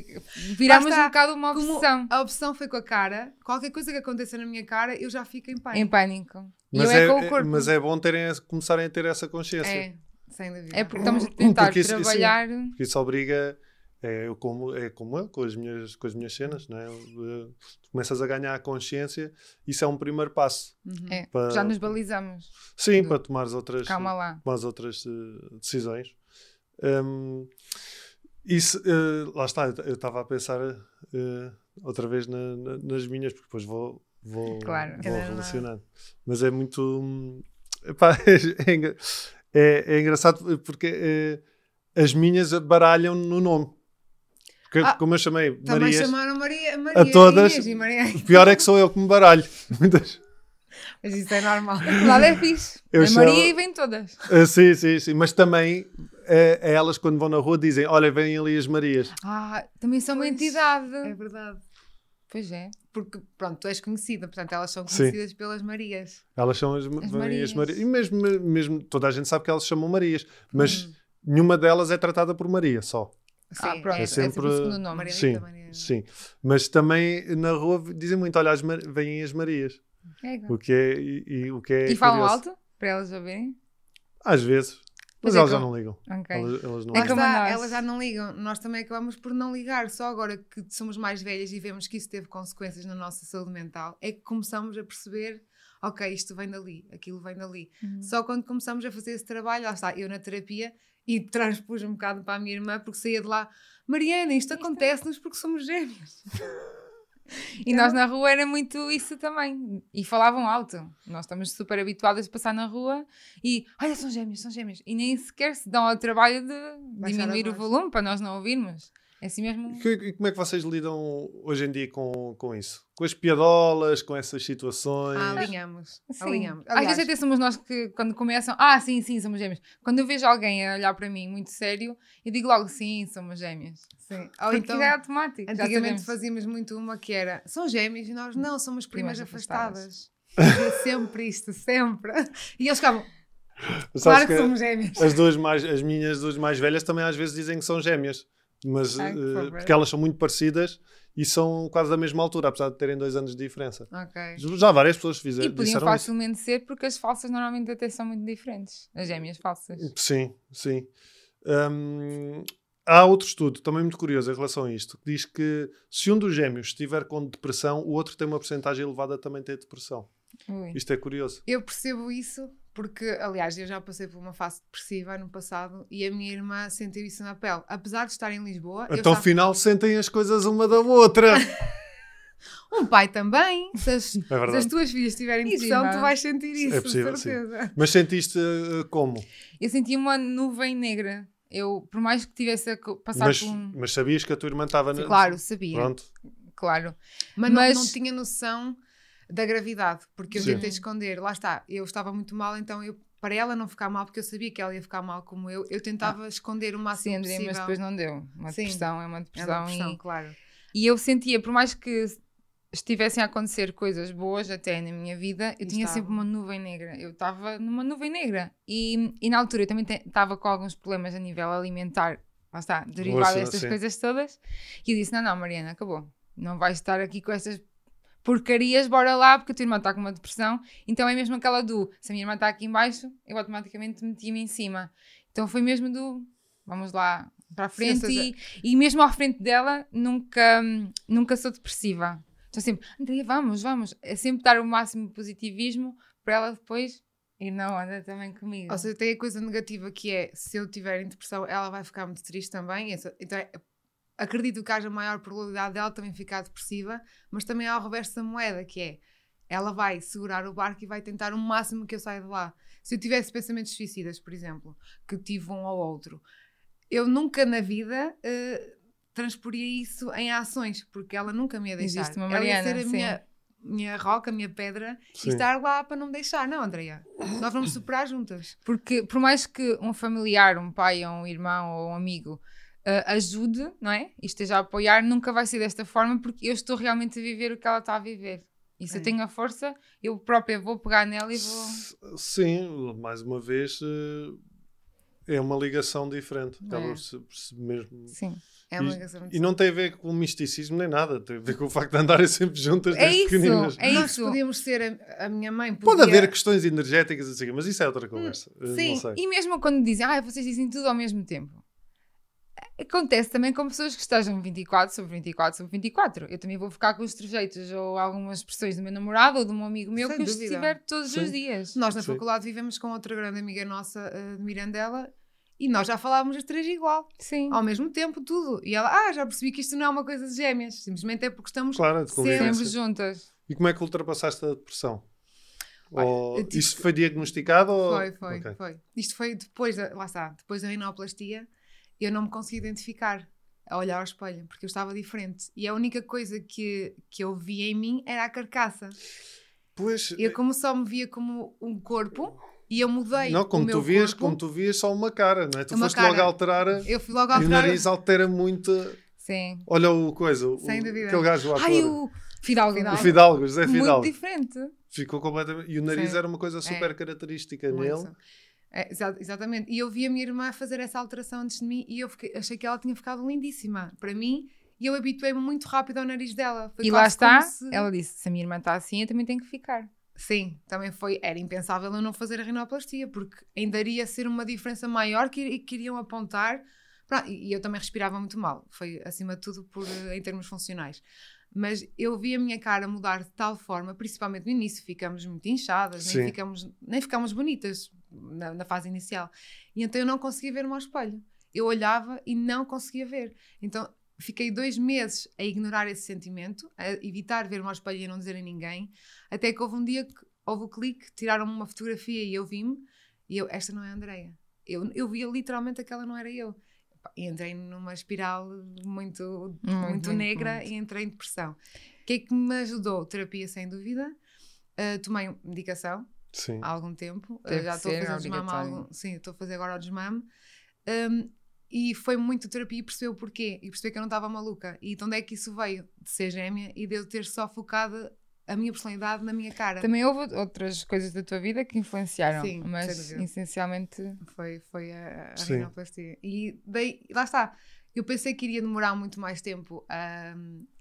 viramos um bocado uma opção. a opção foi com a cara, qualquer coisa que aconteça na minha cara, eu já fico em pânico. Em pânico. Mas é, é mas é bom terem, começarem a ter essa consciência. É, sem dúvida. É porque estamos a tentar porque isso, trabalhar. Isso, porque isso obriga. É como, é como eu, com as minhas, com as minhas cenas, não é? Tu começas a ganhar a consciência, isso é um primeiro passo. Uhum. É, para, já nos balizamos. Sim, do... para tomar outras, Calma lá. Tomar outras uh, decisões. Um, isso, uh, lá está, eu estava a pensar uh, outra vez na, na, nas minhas, porque depois vou, vou, claro, vou é relacionando. Mas é muito. Epá, é, é, é, engraçado porque as minhas baralham no nome. Porque, ah, como eu chamei Marias, chamaram Maria, Maria a todas, o pior é que sou eu que me baralho. Muitas. Mas isso é normal. Lá é fixe. Eu é chamo... Maria e vem todas. Uh, sim, sim, sim. Mas também é, é, elas, quando vão na rua, dizem: Olha, vêm ali as Marias. Ah, também são pois, uma entidade. É verdade. Pois é. Porque, pronto, tu és conhecida, portanto, elas são conhecidas Sim. pelas Marias. Elas são as, as Marias. Marias. E mesmo, mesmo toda a gente sabe que elas se chamam Marias, mas hum. nenhuma delas é tratada por Maria só. Sim, ah, pronto, é, é sempre é o segundo nome. Sim, sim. Mas também na rua dizem muito: olha, as Mar... vêm as Marias. É, o que é, e, e, o que é e falam curioso. alto para elas ouvirem? Às vezes. Mas, mas é elas já não ligam. Okay. Elas, elas, não é ligam. Está, elas já não ligam. Nós também acabamos por não ligar. Só agora que somos mais velhas e vemos que isso teve consequências na nossa saúde mental, é que começamos a perceber ok, isto vem dali, aquilo vem dali. Uhum. Só quando começamos a fazer esse trabalho, lá está, eu na terapia e transpus um bocado para a minha irmã, porque saía de lá, Mariana, isto, isto acontece-nos porque somos gêmeos. E nós na rua era muito isso também. E falavam alto. Nós estamos super habituadas a passar na rua e olha, são gêmeos, são gêmeos. E nem sequer se dão ao trabalho de diminuir o volume para nós não ouvirmos. É assim mesmo. E como é que vocês lidam hoje em dia com, com isso? Com as piadolas, com essas situações? Ah, alinhamos. Sim. alinhamos. Aliás, Às vezes até somos nós que, quando começam, ah, sim, sim, somos gêmeos. Quando eu vejo alguém a olhar para mim muito sério, eu digo logo, sim, somos gêmeos. Sim. Ou então, é automático. Antigamente fazíamos muito uma que era, são gêmeos e nós, não, somos primas, primas afastadas. afastadas. sempre isto, sempre. E eles ficavam, Claro que, que somos gêmeos. As, duas mais, as minhas duas mais velhas também às vezes dizem que são gêmeas mas Ai, uh, porque elas são muito parecidas e são quase da mesma altura, apesar de terem dois anos de diferença. Okay. Já várias pessoas fizeram. E podiam facilmente isso. ser porque as falsas normalmente até são muito diferentes, as gêmeas falsas. Sim, sim. Um, há outro estudo também muito curioso em relação a isto, que diz que se um dos gêmeos estiver com depressão, o outro tem uma porcentagem elevada também ter depressão. Ui. Isto é curioso. Eu percebo isso porque, aliás, eu já passei por uma fase depressiva no passado e a minha irmã sentiu isso na pele. Apesar de estar em Lisboa. Então, ao final, sentem as coisas uma da outra. um pai também. Se as, é se as tuas filhas tiverem depressão, tu vais sentir isso, é possível, certeza. Sim. Mas sentiste uh, como? Eu senti uma nuvem negra. Eu, por mais que tivesse a passar mas, por um... Mas sabias que a tua irmã estava... Na... Claro, sabia. Pronto. Claro. Mas, mas... Não, não tinha noção da gravidade, porque eu Sim. tentei esconder. Lá está, eu estava muito mal, então eu para ela não ficar mal, porque eu sabia que ela ia ficar mal como eu, eu tentava ah. esconder o máximo Sim, André, possível. mas depois não deu. Uma Sim. depressão é uma depressão. É uma depressão, e, claro. E eu sentia, por mais que estivessem a acontecer coisas boas até na minha vida, eu e tinha estava. sempre uma nuvem negra. Eu estava numa nuvem negra. E, e na altura eu também estava com alguns problemas a nível alimentar, lá está, derivado destas coisas todas. E eu disse: Não, não, Mariana, acabou. Não vais estar aqui com estas porcarias, bora lá, porque a tua irmã está com uma depressão. Então é mesmo aquela do, se a minha irmã está aqui embaixo, eu automaticamente meti-me em cima. Então foi mesmo do, vamos lá para a frente. Sim, e, e mesmo à frente dela, nunca, nunca sou depressiva. Estou sempre, Andrea, vamos, vamos. É sempre dar o máximo positivismo para ela depois e não anda também comigo. Ou seja, tem a coisa negativa que é, se eu tiver em depressão, ela vai ficar muito triste também. Então é acredito que haja maior probabilidade dela também ficar depressiva, mas também há o reverso da moeda, que é ela vai segurar o barco e vai tentar o máximo que eu saia de lá. Se eu tivesse pensamentos suicidas, por exemplo, que tive um ou outro, eu nunca na vida uh, transporia isso em ações, porque ela nunca me ia deixar. Existe uma Mariana, ela ia ser a minha, minha roca, a minha pedra sim. e estar lá para não me deixar. Não, Andrea, nós vamos superar juntas. Porque por mais que um familiar, um pai ou um irmão ou um amigo uh, ajude, não é? E esteja a apoiar, nunca vai ser desta forma porque eu estou realmente a viver o que ela está a viver. E se é. eu tenho a força, eu própria vou pegar nela e vou. Sim, mais uma vez eh, é uma ligação diferente. É. mesmo. Sim. É uma ligação e, e não tem a ver com misticismo nem nada, tem a ver com o facto de andarem sempre juntas é desde pequeninas. É Nós podíamos ser a, a minha mãe. Podia... Pode haver questões energéticas assim, mas isso é outra conversa. Hum, sim, e mesmo quando dizem, ah, vocês dizem tudo ao mesmo tempo. Acontece também com pessoas que estejam 24 sobre 24 sobre 24. Eu também vou ficar com os trejeitos ou algumas expressões do meu namorado ou de um amigo meu Sem que dúvida. eu estiver todos Sim. os dias. Nós na Sim. faculdade vivemos com outra grande amiga nossa, uh, de Mirandela, E nós já falávamos as três igual. Sim. Ao mesmo tempo, tudo. E ela, ah, já percebi que isto não é uma coisa de gêmeas. Simplesmente é porque estamos claro, sempre juntas. E como é que ultrapassaste a depressão? Ou, tipo, isto foi diagnosticado? Foi, foi, okay. foi. Isto foi depois da, lá está, depois da rinoplastia, eu não me consegui identificar a olhar ao espelho, porque eu estava diferente. E a única coisa que, que eu via em mim era a carcaça. Pois. Eu como só me via como um corpo e eu mudei. Não, como tu vias, corpo, como tu vias só uma cara, não é? Tu foste cara. logo alterar. Eu fui logo alterar. E o nariz altera muito. Sim. Olha o coisa, Sem o, dúvida. aquele gajo lá. Ai, o Fidalgo. O Fidalgo, José Fidalgo. Muito diferente. Ficou completamente. E o nariz Sim. era uma coisa super é. característica muito. nele. É, exatamente. E eu vi a minha irmã fazer essa alteração antes de mim e eu fiquei, achei que ela tinha ficado lindíssima para mim e eu habituei-me muito rápido ao nariz dela. Foi e lá está, se... ela disse: se a minha irmã está assim, eu também tenho que ficar. Sim, também foi, era impensável eu não fazer a rinoplastia, porque ainda iria ser uma diferença maior que, que iriam apontar. Pronto, e, e eu também respirava muito mal, foi acima de tudo por, em termos funcionais. Mas eu vi a minha cara mudar de tal forma, principalmente no início, ficamos muito inchadas, nem ficamos, nem ficamos bonitas na, na, fase inicial. E então eu não conseguia ver-me ao espelho. Eu olhava e não conseguia ver. Então fiquei dois meses a ignorar esse sentimento, a evitar ver-me ao espelho e a não dizer a ninguém, até que houve um dia que houve o clique, tiraram-me uma fotografia e eu vi-me, e eu, esta não é a Andreia. Eu, eu via literalmente aquela não era eu. E entrei numa espiral muito, muito, muito negra muito. e entrei em depressão. O que é que me ajudou? Terapia, sem dúvida. Uh, tomei medicação Sim. há algum tempo. Já estou a fazer o desmame. Algum... Sim, estou a fazer agora o desmame. Um, e foi muito terapia e percebeu o porquê. E percebeu que eu não estava maluca. E de onde é que isso veio? De ser gêmea e de eu ter só focado a minha personalidade na minha cara. Também houve outras coisas da tua vida que influenciaram, Sim, mas essencialmente foi, foi a, a rinoplastia. E daí, lá está. Eu pensei que iria demorar muito mais tempo a,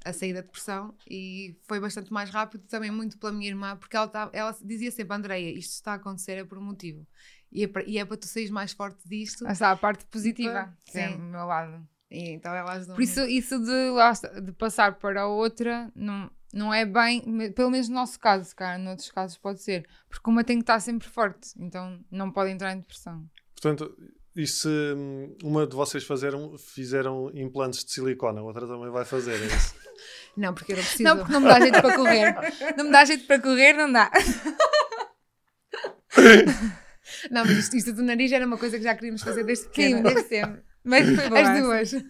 a sair da depressão e foi bastante mais rápido, também muito pela minha irmã, porque ela, tá, ela dizia sempre: Andreia, isto está a acontecer é por um motivo. E é para, e é para tu sair mais forte disto. Ah, está, a parte positiva, sim. é o meu lado. E, então ela ajudou Por isso, isso de, de passar para a outra não, não é bem, pelo menos no nosso caso, cara, noutros casos pode ser, porque uma tem que estar sempre forte, então não pode entrar em depressão. Portanto, e se hum, uma de vocês fizeram, fizeram implantes de silicone, a outra também vai fazer, é isso? não, porque eu não preciso. Não, porque não me dá jeito para correr. Não me dá jeito para correr, não dá. Não, mas isto, isto, do nariz era uma coisa que já queríamos fazer desde pequena. Sim, desde sempre. Mas foi bom. As duas.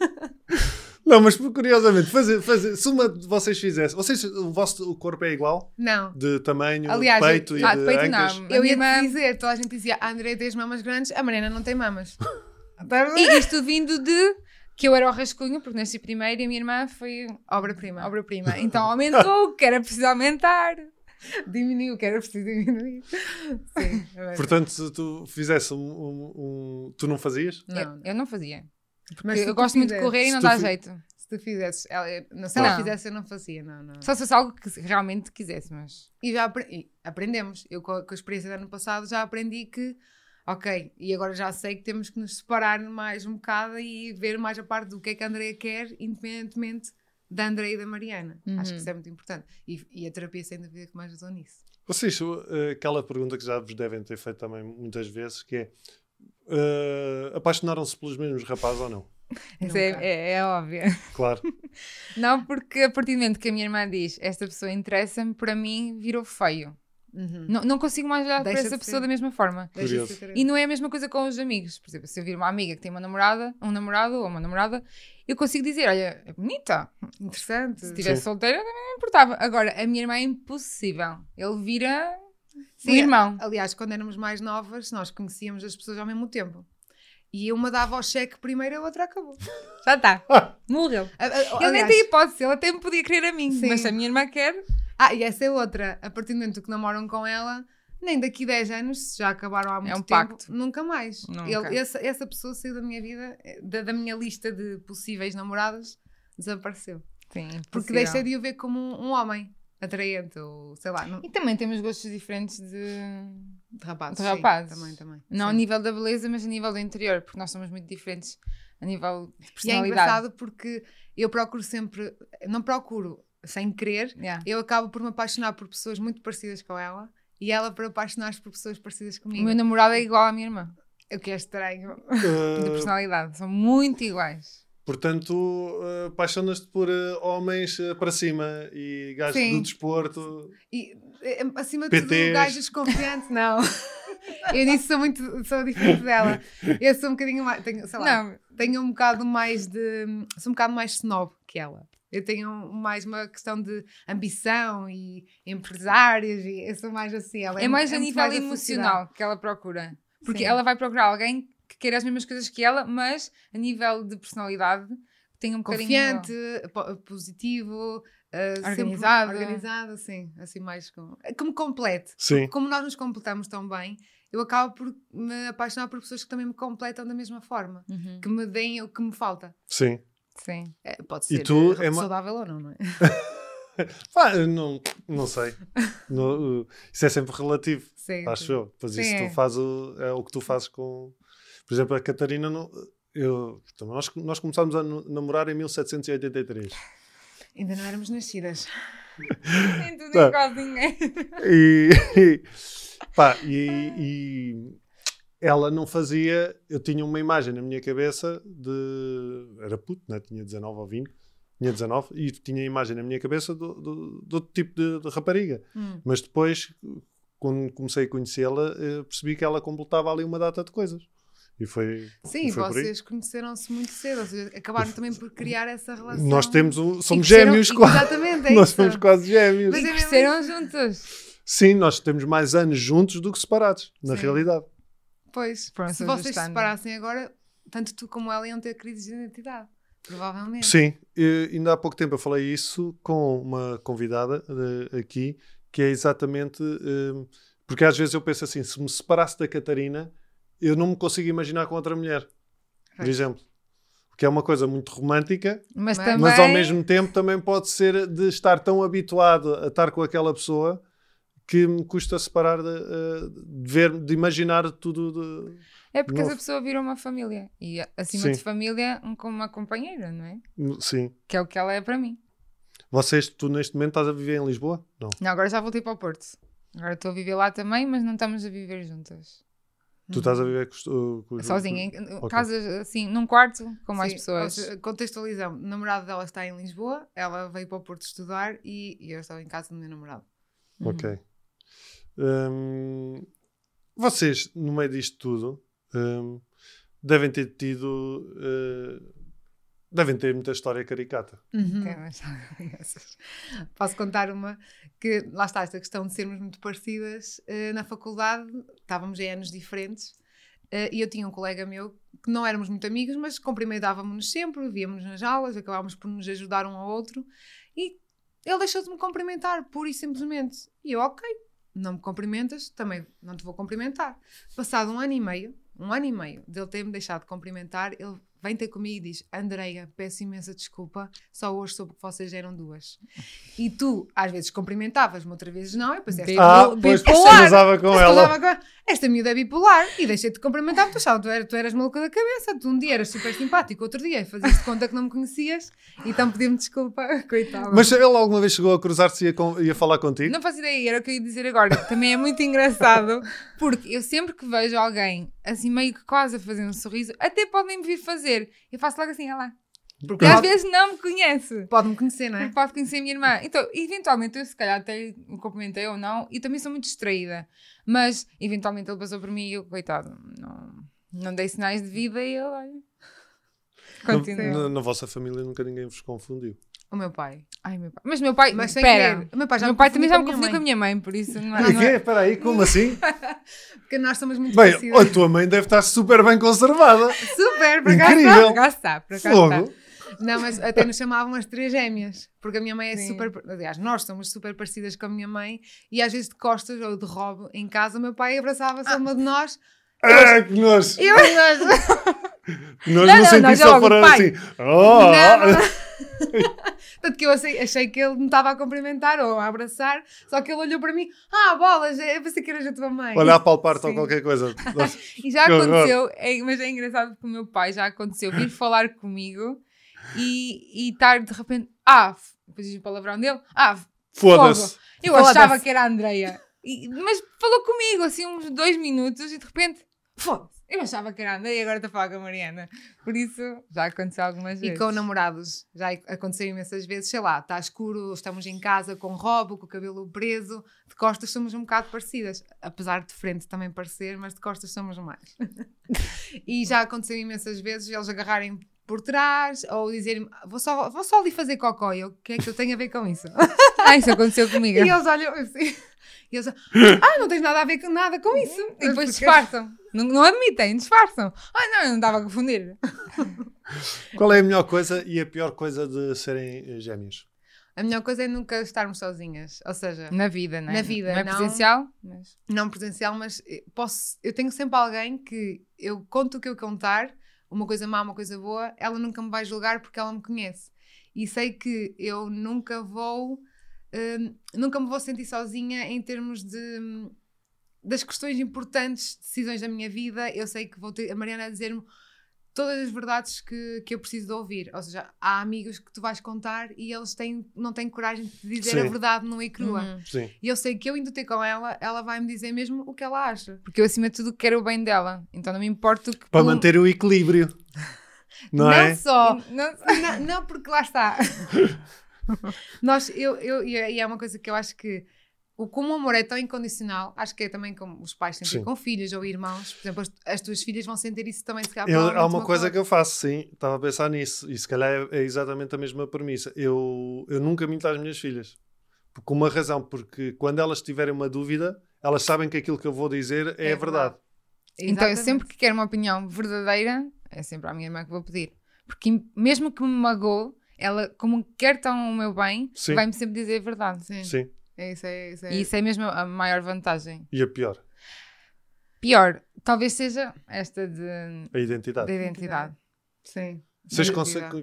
Não, mas curiosamente, fazer, fazer, se uma de vocês fizesse, vocês, o vosso o corpo é igual? Não. De tamanho, Aliás, de peito eu, e ah, de peito ancas? Não. Eu ia irmã... dizer, toda a gente dizia, a André tem as mamas grandes, a Mariana não tem mamas. e isto vindo de que eu era o rascunho, porque nasci primeiro e a minha irmã foi obra-prima. Obra-prima. Então aumentou, que era preciso aumentar. Diminuiu, que era preciso diminuir. Sim, é Portanto, se tu fizesse um, um, um, Tu não fazias? Não, eu, eu não fazia. Mas eu gosto muito de correr e não dá jeito. Se tu fizesses, ela, não, se ela fizesse, eu não fazia, não, não. Só se fosse algo que realmente quisesse, mas. E já e aprendemos. Eu, com a, com a experiência do ano passado, já aprendi que ok, e agora já sei que temos que nos separar mais um bocado e ver mais a parte do que é que a Andrea quer, independentemente da Andrea e da Mariana. Uhum. Acho que isso é muito importante. E, e, a terapia, sem dúvida, que mais ajudou nisso. Vocês, uh, aquela pergunta que já vos devem ter feito também muitas vezes, que é uh, apaixonaram-se pelos mesmos rapazes ou não? Isso é, é, é, óbvio. Claro. não, porque a partir do momento que a minha irmã diz esta pessoa interessa-me, para mim virou feio. Uhum. Não, não consigo mais olhar Deixa para essa pessoa ser. da mesma forma. E não é a mesma coisa com os amigos. Por exemplo, se eu vir uma amiga que tem uma namorada, um namorado ou uma namorada, eu consigo dizer: olha, é bonita, interessante. Se estivesse solteira, também não importava. Agora, a minha irmã é impossível. Ele vira Sim, um irmão. Aliás, quando éramos mais novas, nós conhecíamos as pessoas ao mesmo tempo. E uma dava o cheque primeiro, a outra acabou. Já está. Morreu. ele nem tem hipótese, ele até me podia querer a mim, Sim. mas a minha irmã quer. Ah, e essa é outra. A partir do momento que namoram com ela, nem daqui 10 anos, se já acabaram há muito é um tempo, pacto. nunca mais. Nunca. Ele, essa, essa pessoa saiu da minha vida, da, da minha lista de possíveis namorados, desapareceu. Sim, Porque deixei de o ver como um, um homem atraente, ou sei lá. Não... E também temos gostos diferentes de, de rapazes. De rapazes. Sim, também, também. Não sim. a nível da beleza, mas a nível do interior, porque nós somos muito diferentes a nível de personalidade. E é engraçado porque eu procuro sempre, não procuro sem querer, yeah. eu acabo por me apaixonar por pessoas muito parecidas com ela e ela por apaixonar-se por pessoas parecidas comigo. O meu namorado é igual à minha irmã. O que é estranho. Uh... De personalidade, são muito iguais. Portanto, uh, apaixonas-te por uh, homens uh, para cima e gajos Sim. do desporto. E, acima de tudo, gajos confiantes, não. Eu nisso sou muito sou diferente dela. Eu sou um bocadinho mais. Tenho, sei lá, não. tenho um bocado mais de. Sou um bocado mais snob que ela. Eu tenho mais uma questão de ambição e empresários, e eu sou mais assim. Ela é, é mais é a nível mais emocional que ela procura. Porque Sim. ela vai procurar alguém queira as mesmas coisas que ela, mas a nível de personalidade tem um bocadinho. Confiante, positivo, Uh, organizado. Organizado, sim. Assim mais como. Que me complete. Sim. Como nós nos completamos tão bem, eu acabo por me apaixonar por pessoas que também me completam da mesma forma. Uhum. Que me deem o que me falta. Sim. Sim. É, pode ser e tu é saudável ou não, não é? Pá, não, não sei. no, isso é sempre relativo. Sim, acho sim. eu. Pois isso tu fazes o, é o que tu fazes com. Por exemplo, a Catarina. Não, eu, nós, nós começámos a namorar em 1783. Ainda não éramos nascidas. Nem tu, nem quase ninguém. E, e, pá, e, e, ela não fazia. Eu tinha uma imagem na minha cabeça de. Era puto, né? tinha 19 ou 20. Tinha 19 e tinha a imagem na minha cabeça do, do, do outro tipo de, de rapariga. Hum. Mas depois, quando comecei a conhecê-la, eh, percebi que ela completava ali uma data de coisas. E foi. Sim, e foi vocês conheceram-se muito cedo, ou seja, acabaram também por criar essa relação. Nós temos um, somos gêmeos quase. Exatamente, é Nós somos quase gêmeos. Mas e cresceram juntos. Sim, nós temos mais anos juntos do que separados, na Sim. realidade. Pois, Pronto, se vocês se separassem agora, tanto tu como ela iam ter crises de identidade. Provavelmente. Sim, e, ainda há pouco tempo eu falei isso com uma convidada de, aqui, que é exatamente. Um, porque às vezes eu penso assim: se me separasse da Catarina, eu não me consigo imaginar com outra mulher, por exemplo. Que é uma coisa muito romântica, mas, mas, também... mas ao mesmo tempo também pode ser de estar tão habituado a estar com aquela pessoa que me custa separar de, eh, de ver, de imaginar tudo de, É porque essa pessoa vira uma família e acima Sim. de família, um, como uma companheira, não é? Sim. Que é o que ela é para mim. Vocês, tu neste momento estás a viver em Lisboa? Não. Não, agora já voltei para o Porto. Agora estou a viver lá também, mas não estamos a viver juntas. Tu estás a viver com, com Sozinha, em okay. casas assim, num quarto com mais Sim, pessoas. Contextualizamos: o namorado dela está em Lisboa, ela veio para o Porto estudar e, e eu estava em casa do meu namorado. Ok. Uhum. Um, vocês, no meio disto tudo, um, devem ter tido. Uh, devem ter muita história caricata. Uhum. Posso contar uma que, lá está, esta questão de sermos muito parecidas. Uh, na faculdade estávamos em anos diferentes uh, e eu tinha um colega meu que não éramos muito amigos, mas cumprimentávamos-nos sempre, víamos nas aulas, acabávamos por nos ajudar um ao outro e ele deixou de me cumprimentar, pura e simplesmente. E eu, ok, não me cumprimentas, também não te vou cumprimentar. Passado um ano e meio, um ano e meio dele ter-me deixado de cumprimentar, ele vem ter comigo e diz: Andreia, peço imensa desculpa, só hoje soube que vocês eram duas. E tu, às vezes, cumprimentavas-me, outras vezes não, e depois esta ah, bipolar. com ela. Com... Esta miúda é bipolar e deixei-te cumprimentar, porque tu, eras, tu eras maluca da cabeça. Tu um dia eras super simpático, outro dia fazias de conta que não me conhecias, e então pedi-me desculpa, coitado. Mas ele alguma vez chegou a cruzar-se e ia, ia falar contigo? Não faço ideia, era o que eu ia dizer agora. Também é muito engraçado, porque eu sempre que vejo alguém assim meio que quase a fazer um sorriso, até podem me vir fazer. Eu faço logo assim, olha lá. Porque às vezes não me conhece. Pode-me conhecer, não é? Porque pode conhecer a minha irmã. Então, eventualmente, eu se calhar até me cumprimentei ou não, e também sou muito distraída. Mas, eventualmente, ele passou por mim e eu, coitado, não, não dei sinais de vida e ele, olha. Continua. Na, na, vossa família nunca ninguém vos confundiu. O meu pai. Ai, meu pai. Mas meu pai. Mas espera. O meu pai, já meu pai também já me confundiu com a minha mãe, por isso não é. Não é... Espera aí, como assim? Porque nós somos muito bem. A tua mãe deve estar super bem conservada. Super, para cá Incrível. está. Para cá está, Fogo. está. Não, mas até nos chamavam as três gêmeas, porque a minha mãe é Sim. super. Aliás, nós somos super parecidas com a minha mãe e às vezes de costas ou de robo em casa, o meu pai abraçava-se a uma de nós. Ah, que nós! Eu, nós. nós não, não sentimos só para assim. Oh, não, não. Tanto que eu achei, achei, que ele me estava a cumprimentar ou a abraçar, só que ele olhou para mim, ah, bolas, eu pensei que eras a tua mãe. Olha a palpar-te ou qualquer coisa. e já aconteceu, é, mas é engraçado porque o meu pai já aconteceu vir falar comigo e, e estar de repente, ah, depois diz o palavrão dele, ah, foda-se. Eu achava que era a Andreia. E, mas falou comigo assim uns dois minutos e de repente, foda-se. Eu achava que era e agora estou a falar com a Mariana. Por isso, já aconteceu algumas vezes. E com namorados, já aconteceu imensas vezes, sei lá, está escuro, estamos em casa com roubo, com o cabelo preso, de costas somos um bocado parecidas. Apesar de frente também parecer, mas de costas somos mais. e já aconteceu imensas vezes eles agarrarem por trás ou dizerem vou só, vou só ali fazer cocó. E o que é que eu tenho a ver com isso? ah, isso aconteceu comigo. E eles olham assim. E eles ah, não tens nada a ver com nada com isso. E depois disfarçam. Não, não admitem, disfarçam. Ah, não, eu não estava a confundir. Qual é a melhor coisa e a pior coisa de serem gêmeos? A melhor coisa é nunca estarmos sozinhas. Ou seja, na vida, não é? Na vida. Não é presencial? Mas... Não presencial, mas posso, eu tenho sempre alguém que eu conto o que eu contar uma coisa má, uma coisa boa, ela nunca me vai julgar porque ela me conhece. E sei que eu nunca vou, uh, nunca me vou sentir sozinha em termos de das questões importantes, decisões da minha vida. Eu sei que vou ter a Mariana a dizer-me todas as verdades que, que eu preciso de ouvir. Ou seja, há amigos que tu vais contar e eles têm, não têm coragem de dizer Sim. a verdade nua e crua. Uhum. E eu sei que eu indo ter com ela, ela vai me dizer mesmo o que ela acha. Porque eu, acima de tudo, quero o bem dela. Então não me importo que. Para manter o equilíbrio. Não, não é? Só, não, não, não, porque lá está. Nós, eu, eu, e é uma coisa que eu acho que o, como o amor é tão incondicional, acho que é também como os pais sentem com filhos ou irmãos. Por exemplo, as, as, tuas filhas vão sentir isso também, se calhar. Eu, há uma coisa que eu faço, sim. Estava a pensar nisso. E se calhar é, é exatamente a mesma premissa. Eu, eu nunca minto às minhas filhas. Por uma razão, porque quando elas tiverem uma dúvida, elas sabem que aquilo que eu vou dizer é, é a verdade. verdade. Então, eu sempre que quero uma opinião verdadeira, é sempre à minha irmã que vou pedir. Porque mesmo que me magoe, ela, como quer tão o meu bem, vai-me sempre dizer a verdade. Sim. Sim. É isso, é isso. É. E isso é mesmo a maior vantagem. E a pior? Pior, talvez seja esta de... A identidade. Da identidade. Sim. Vocês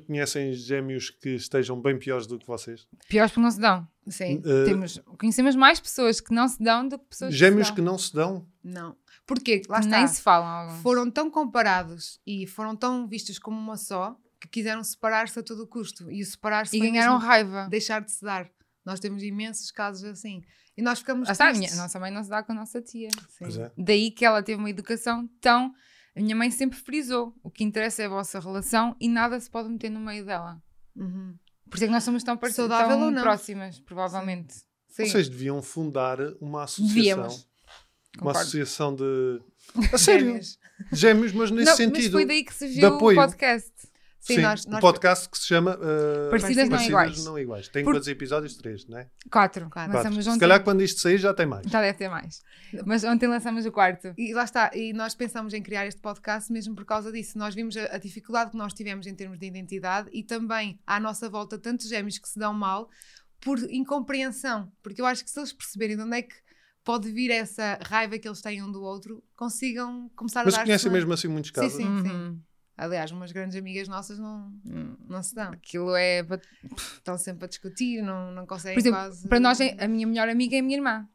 conhecem gêmeos que estejam bem piores do que vocês? Piores porque não se dão. Sim. Uh, Temos, conhecemos mais pessoas que não se dão do que pessoas gêmeos que, não se dão? Não. Porquê? Lá está. Nem se falam alguns. Foram tão comparados e foram tão vistos como uma só que quiseram separar-se a todo custo. E o separar-se E ganharam raiva. Deixar de se dar. Nós temos imensos casos assim. E nós ficamos. Ah, a minha, nossa mãe não se dá com a nossa tia. É. Daí que ela teve uma educação tão. A minha mãe sempre frisou: o que interessa é a vossa relação e nada se pode meter no meio dela. Uhum. Por isso é que nós somos tão, Saudável tão próximas, provavelmente. Sim. Sim. Vocês deviam fundar uma associação. Devíamos. Uma associação de. A sério? Gêmeos, Gêmeos mas nesse não, sentido. Mas foi daí que surgiu o podcast. Sim, Sim nós, nós... podcast que se chama uh, Parecidas, Parecidas não, iguais. não Iguais. Tem Por... quantos episódios? Três, não é? Quatro. Quatro. Quatro. Se calhar quando isto sair já tem mais. Já deve ter mais. Mas ontem lançamos o quarto. E lá está. E nós pensamos em criar este podcast mesmo por causa disso. Nós vimos a, a dificuldade que nós tivemos em termos de identidade e também à nossa volta tantos gêmeos que se dão mal por incompreensão. Porque eu acho que se eles perceberem de onde é que pode vir essa raiva que eles têm um do outro, consigam começar Mas a dar Mas conhecem mesmo assim muitos casos? Sim, sim, sim. Aliás, umas grandes amigas nossas não, não se dão. Aquilo é. Estão sempre a discutir, não, não conseguem Por exemplo, quase. Para nós, a minha melhor amiga é a minha irmã.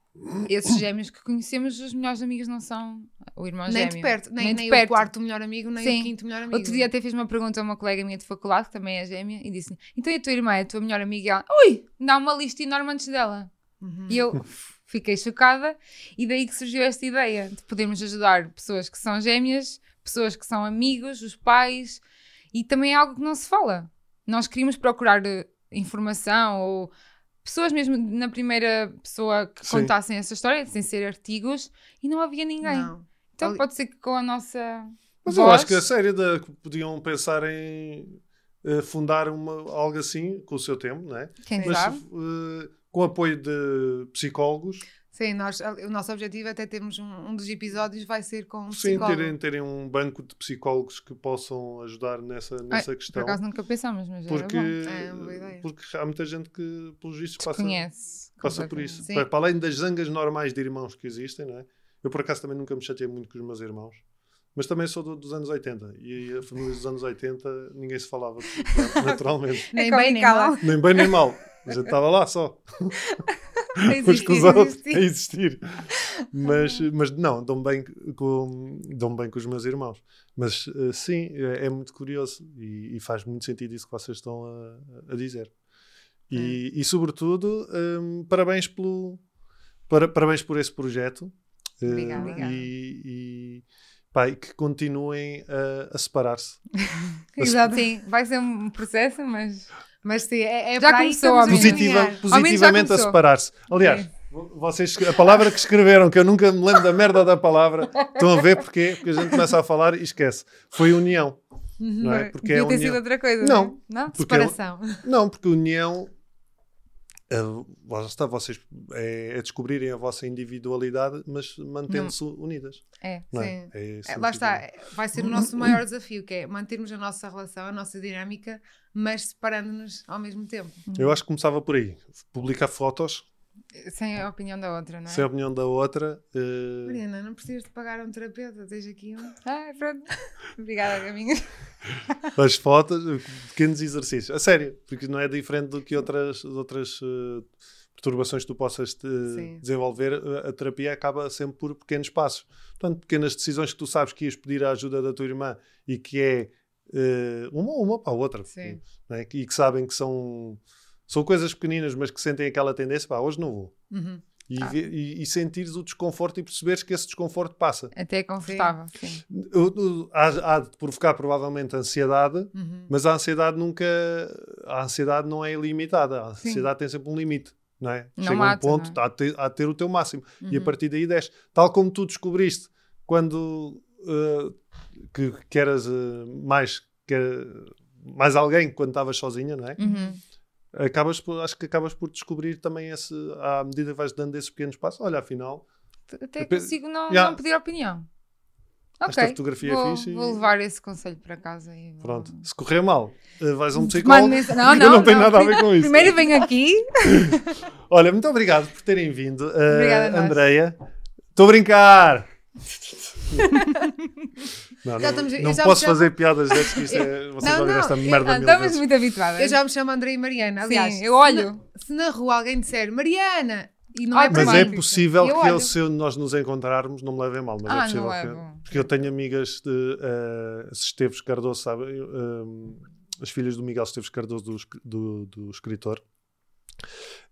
Esses gêmeos que conhecemos, os melhores amigos não são o irmão nem gêmeo. De perto, nem, nem, nem perto. o quarto melhor amigo, nem Sim. o quinto melhor amigo. Outro dia até fiz uma pergunta a uma colega minha de faculdade, que também é gêmea, e disse então e a tua irmã é a tua melhor amiga? E ela, ui, dá uma lista enorme antes dela. Uhum. E eu fiquei chocada, e daí que surgiu esta ideia de podermos ajudar pessoas que são gêmeas, pessoas que são amigos, os pais, e também é algo que não se fala. Nós queríamos procurar uh, informação ou pessoas mesmo na primeira pessoa que Sim. contassem essa história, sem ser artigos, e não havia ninguém. Não. Então Ali... pode ser que com a nossa. Mas voz... eu acho que a série de, podiam pensar em uh, fundar uma, algo assim com o seu tempo, não é? Quem Mas, sabe? Uh, com apoio de psicólogos Sim, nós, o nosso objetivo até temos um, um dos episódios vai ser com um Sim, terem, terem um banco de psicólogos que possam ajudar nessa, nessa Ai, questão. Por acaso nunca pensámos, mas porque, é uma boa ideia. Porque há muita gente que, pelos vistos, passa, conhece, passa por isso. Para, para, além das zangas normais de irmãos que existem, não é? Eu, por acaso, também nunca me chateei muito com os meus irmãos. Mas também sou do, dos anos 80 e a família dos anos 80 ninguém se falava naturalmente. nem bem nem mal. Nem bem nem mal. A gente estava lá só. a existir, a existir. a existir. Mas, mas não, dão bem, com, dão bem com os meus irmãos. Mas uh, sim, é, é, muito curioso e, e, faz muito sentido isso que vocês estão a, a dizer. E, é. e sobretudo, um, parabéns pelo para, parabéns por esse projeto. Obrigada. Uh, e, pá, e que continuem a, a separar-se. Exato. Sim, vai ser um processo, mas. Mas sim, é, é já começou a Positiva, positivamente a separar-se. Aliás, sim. vocês, a palavra que escreveram, que eu nunca me lembro da merda da palavra, estão a ver porquê? Porque a gente começa a falar e esquece. Foi união. Uhum. Não é? Porque Podia é ter união. sido outra coisa. Não. Não? É Separação. não, porque união uh, está, vocês é, é, descobrirem a vossa individualidade, mas mantendo-se unidas. É, não é? sim. É, é lá está, vai ser o nosso maior desafio, que é mantermos a nossa relação, a nossa dinâmica, mas separando-nos ao mesmo tempo. Eu acho que começava por aí. Publicar fotos sem a opinião da outra, não é? Sem a opinião da outra. Uh... Mariana, não precisas de pagar um terapeuta, tens aqui um. Ah, pronto. Obrigada, Gaminha. As fotos, pequenos exercícios. A sério, porque não é diferente do que outras, outras uh, perturbações que tu possas desenvolver. A terapia acaba sempre por pequenos passos. Portanto, pequenas decisões que tu sabes que ias pedir a ajuda da tua irmã e que é uh, uma, uma para a outra. Sim. É? E que sabem que são são coisas pequeninas, mas que sentem aquela tendência, pá, hoje não vou. Uhum. E, ah. e, e, sentires o desconforto e perceberes que esse desconforto passa. Até é confortável, sim. sim. Há, há, de provocar provavelmente ansiedade, uhum. mas a ansiedade nunca. A ansiedade não é ilimitada. A ansiedade sim. tem sempre um limite. Não é? Não Chega mata, um ponto, não é? há, de ter, de ter o teu máximo. Uhum. E a uhum. partir daí desce. Tal como tu descobriste quando uh, que, que eras uh, mais, que, mais alguém quando estavas sozinha, não é? Uhum acabas por, acho que acabas por descobrir também esse, à medida que vais dando esses pequenos passos, olha, afinal. Até consigo não, yeah. não pedir opinião. Esta okay. fotografia é vou, é fixe. Vou levar esse conselho para casa e vou... Pronto. Se correr mal, eh, vais a um psicólogo. Não, não, não tem nada a ver com isso. Primeiro venho aqui. Olha, muito obrigado por terem vindo. Uh, Obrigada, Andreia. Estou a brincar. Não, já não, não posso chamo... fazer piadas destas que isto é. Vocês não, vão ver esta merda Estamos vezes. muito habituadas. Eu já me chamo André e Mariana. Aliás, Sim, eu olho. Se na, se na, rua alguém disser Mariana e não ah, é Mas é possível eu que eu, se nós nos encontrarmos, não me levem mal. Mas é ah, é possível que, Porque eu tenho amigas de uh, Esteves Cardoso, sabe? Uh, as filhas do Miguel Esteves Cardoso, do, do, do escritor.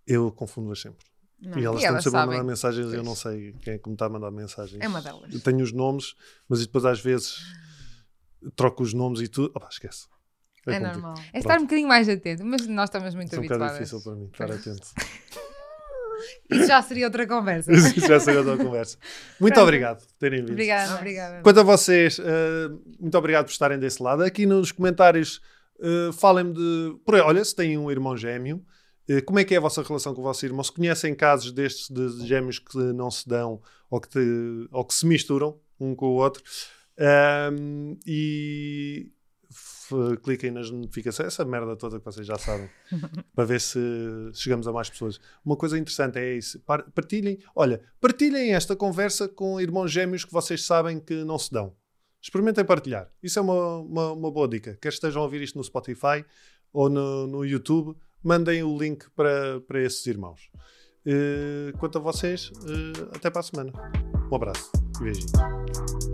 Eu confundo-as sempre. Não. E elas estão sempre a mandar mensagens e eu não sei quem é que me está a mandar mensagens. É uma delas. Eu tenho os nomes, mas depois às vezes troco os nomes e tudo. Opa, esquece. É, é normal. É estar um bocadinho mais atento, mas nós estamos muito Isso habituados. É um difícil para mim, estar atento. Isso já seria outra conversa. Isso já seria outra conversa. Muito Pronto. obrigado por terem vindo. Obrigada. obrigada. Quanto a vocês, uh, muito obrigado por estarem desse lado. Aqui nos comentários, uh, falem-me de. Por aí, olha, se têm um irmão gêmeo, como é que é a vossa relação com o vosso irmão? Se conhecem casos destes de gêmeos que não se dão ou que, te, ou que se misturam um com o outro? Um, e cliquem nas notificações, essa merda toda que vocês já sabem, para ver se chegamos a mais pessoas. Uma coisa interessante é isso. Partilhem, olha, partilhem esta conversa com irmãos gêmeos que vocês sabem que não se dão. Experimentem partilhar. Isso é uma, uma, uma boa dica. Quer estejam a ouvir isto no Spotify ou no, no YouTube, mandem o link para, para esses irmãos. Uh, quanto a vocês, uh, até para a semana. Um abraço e beijinhos.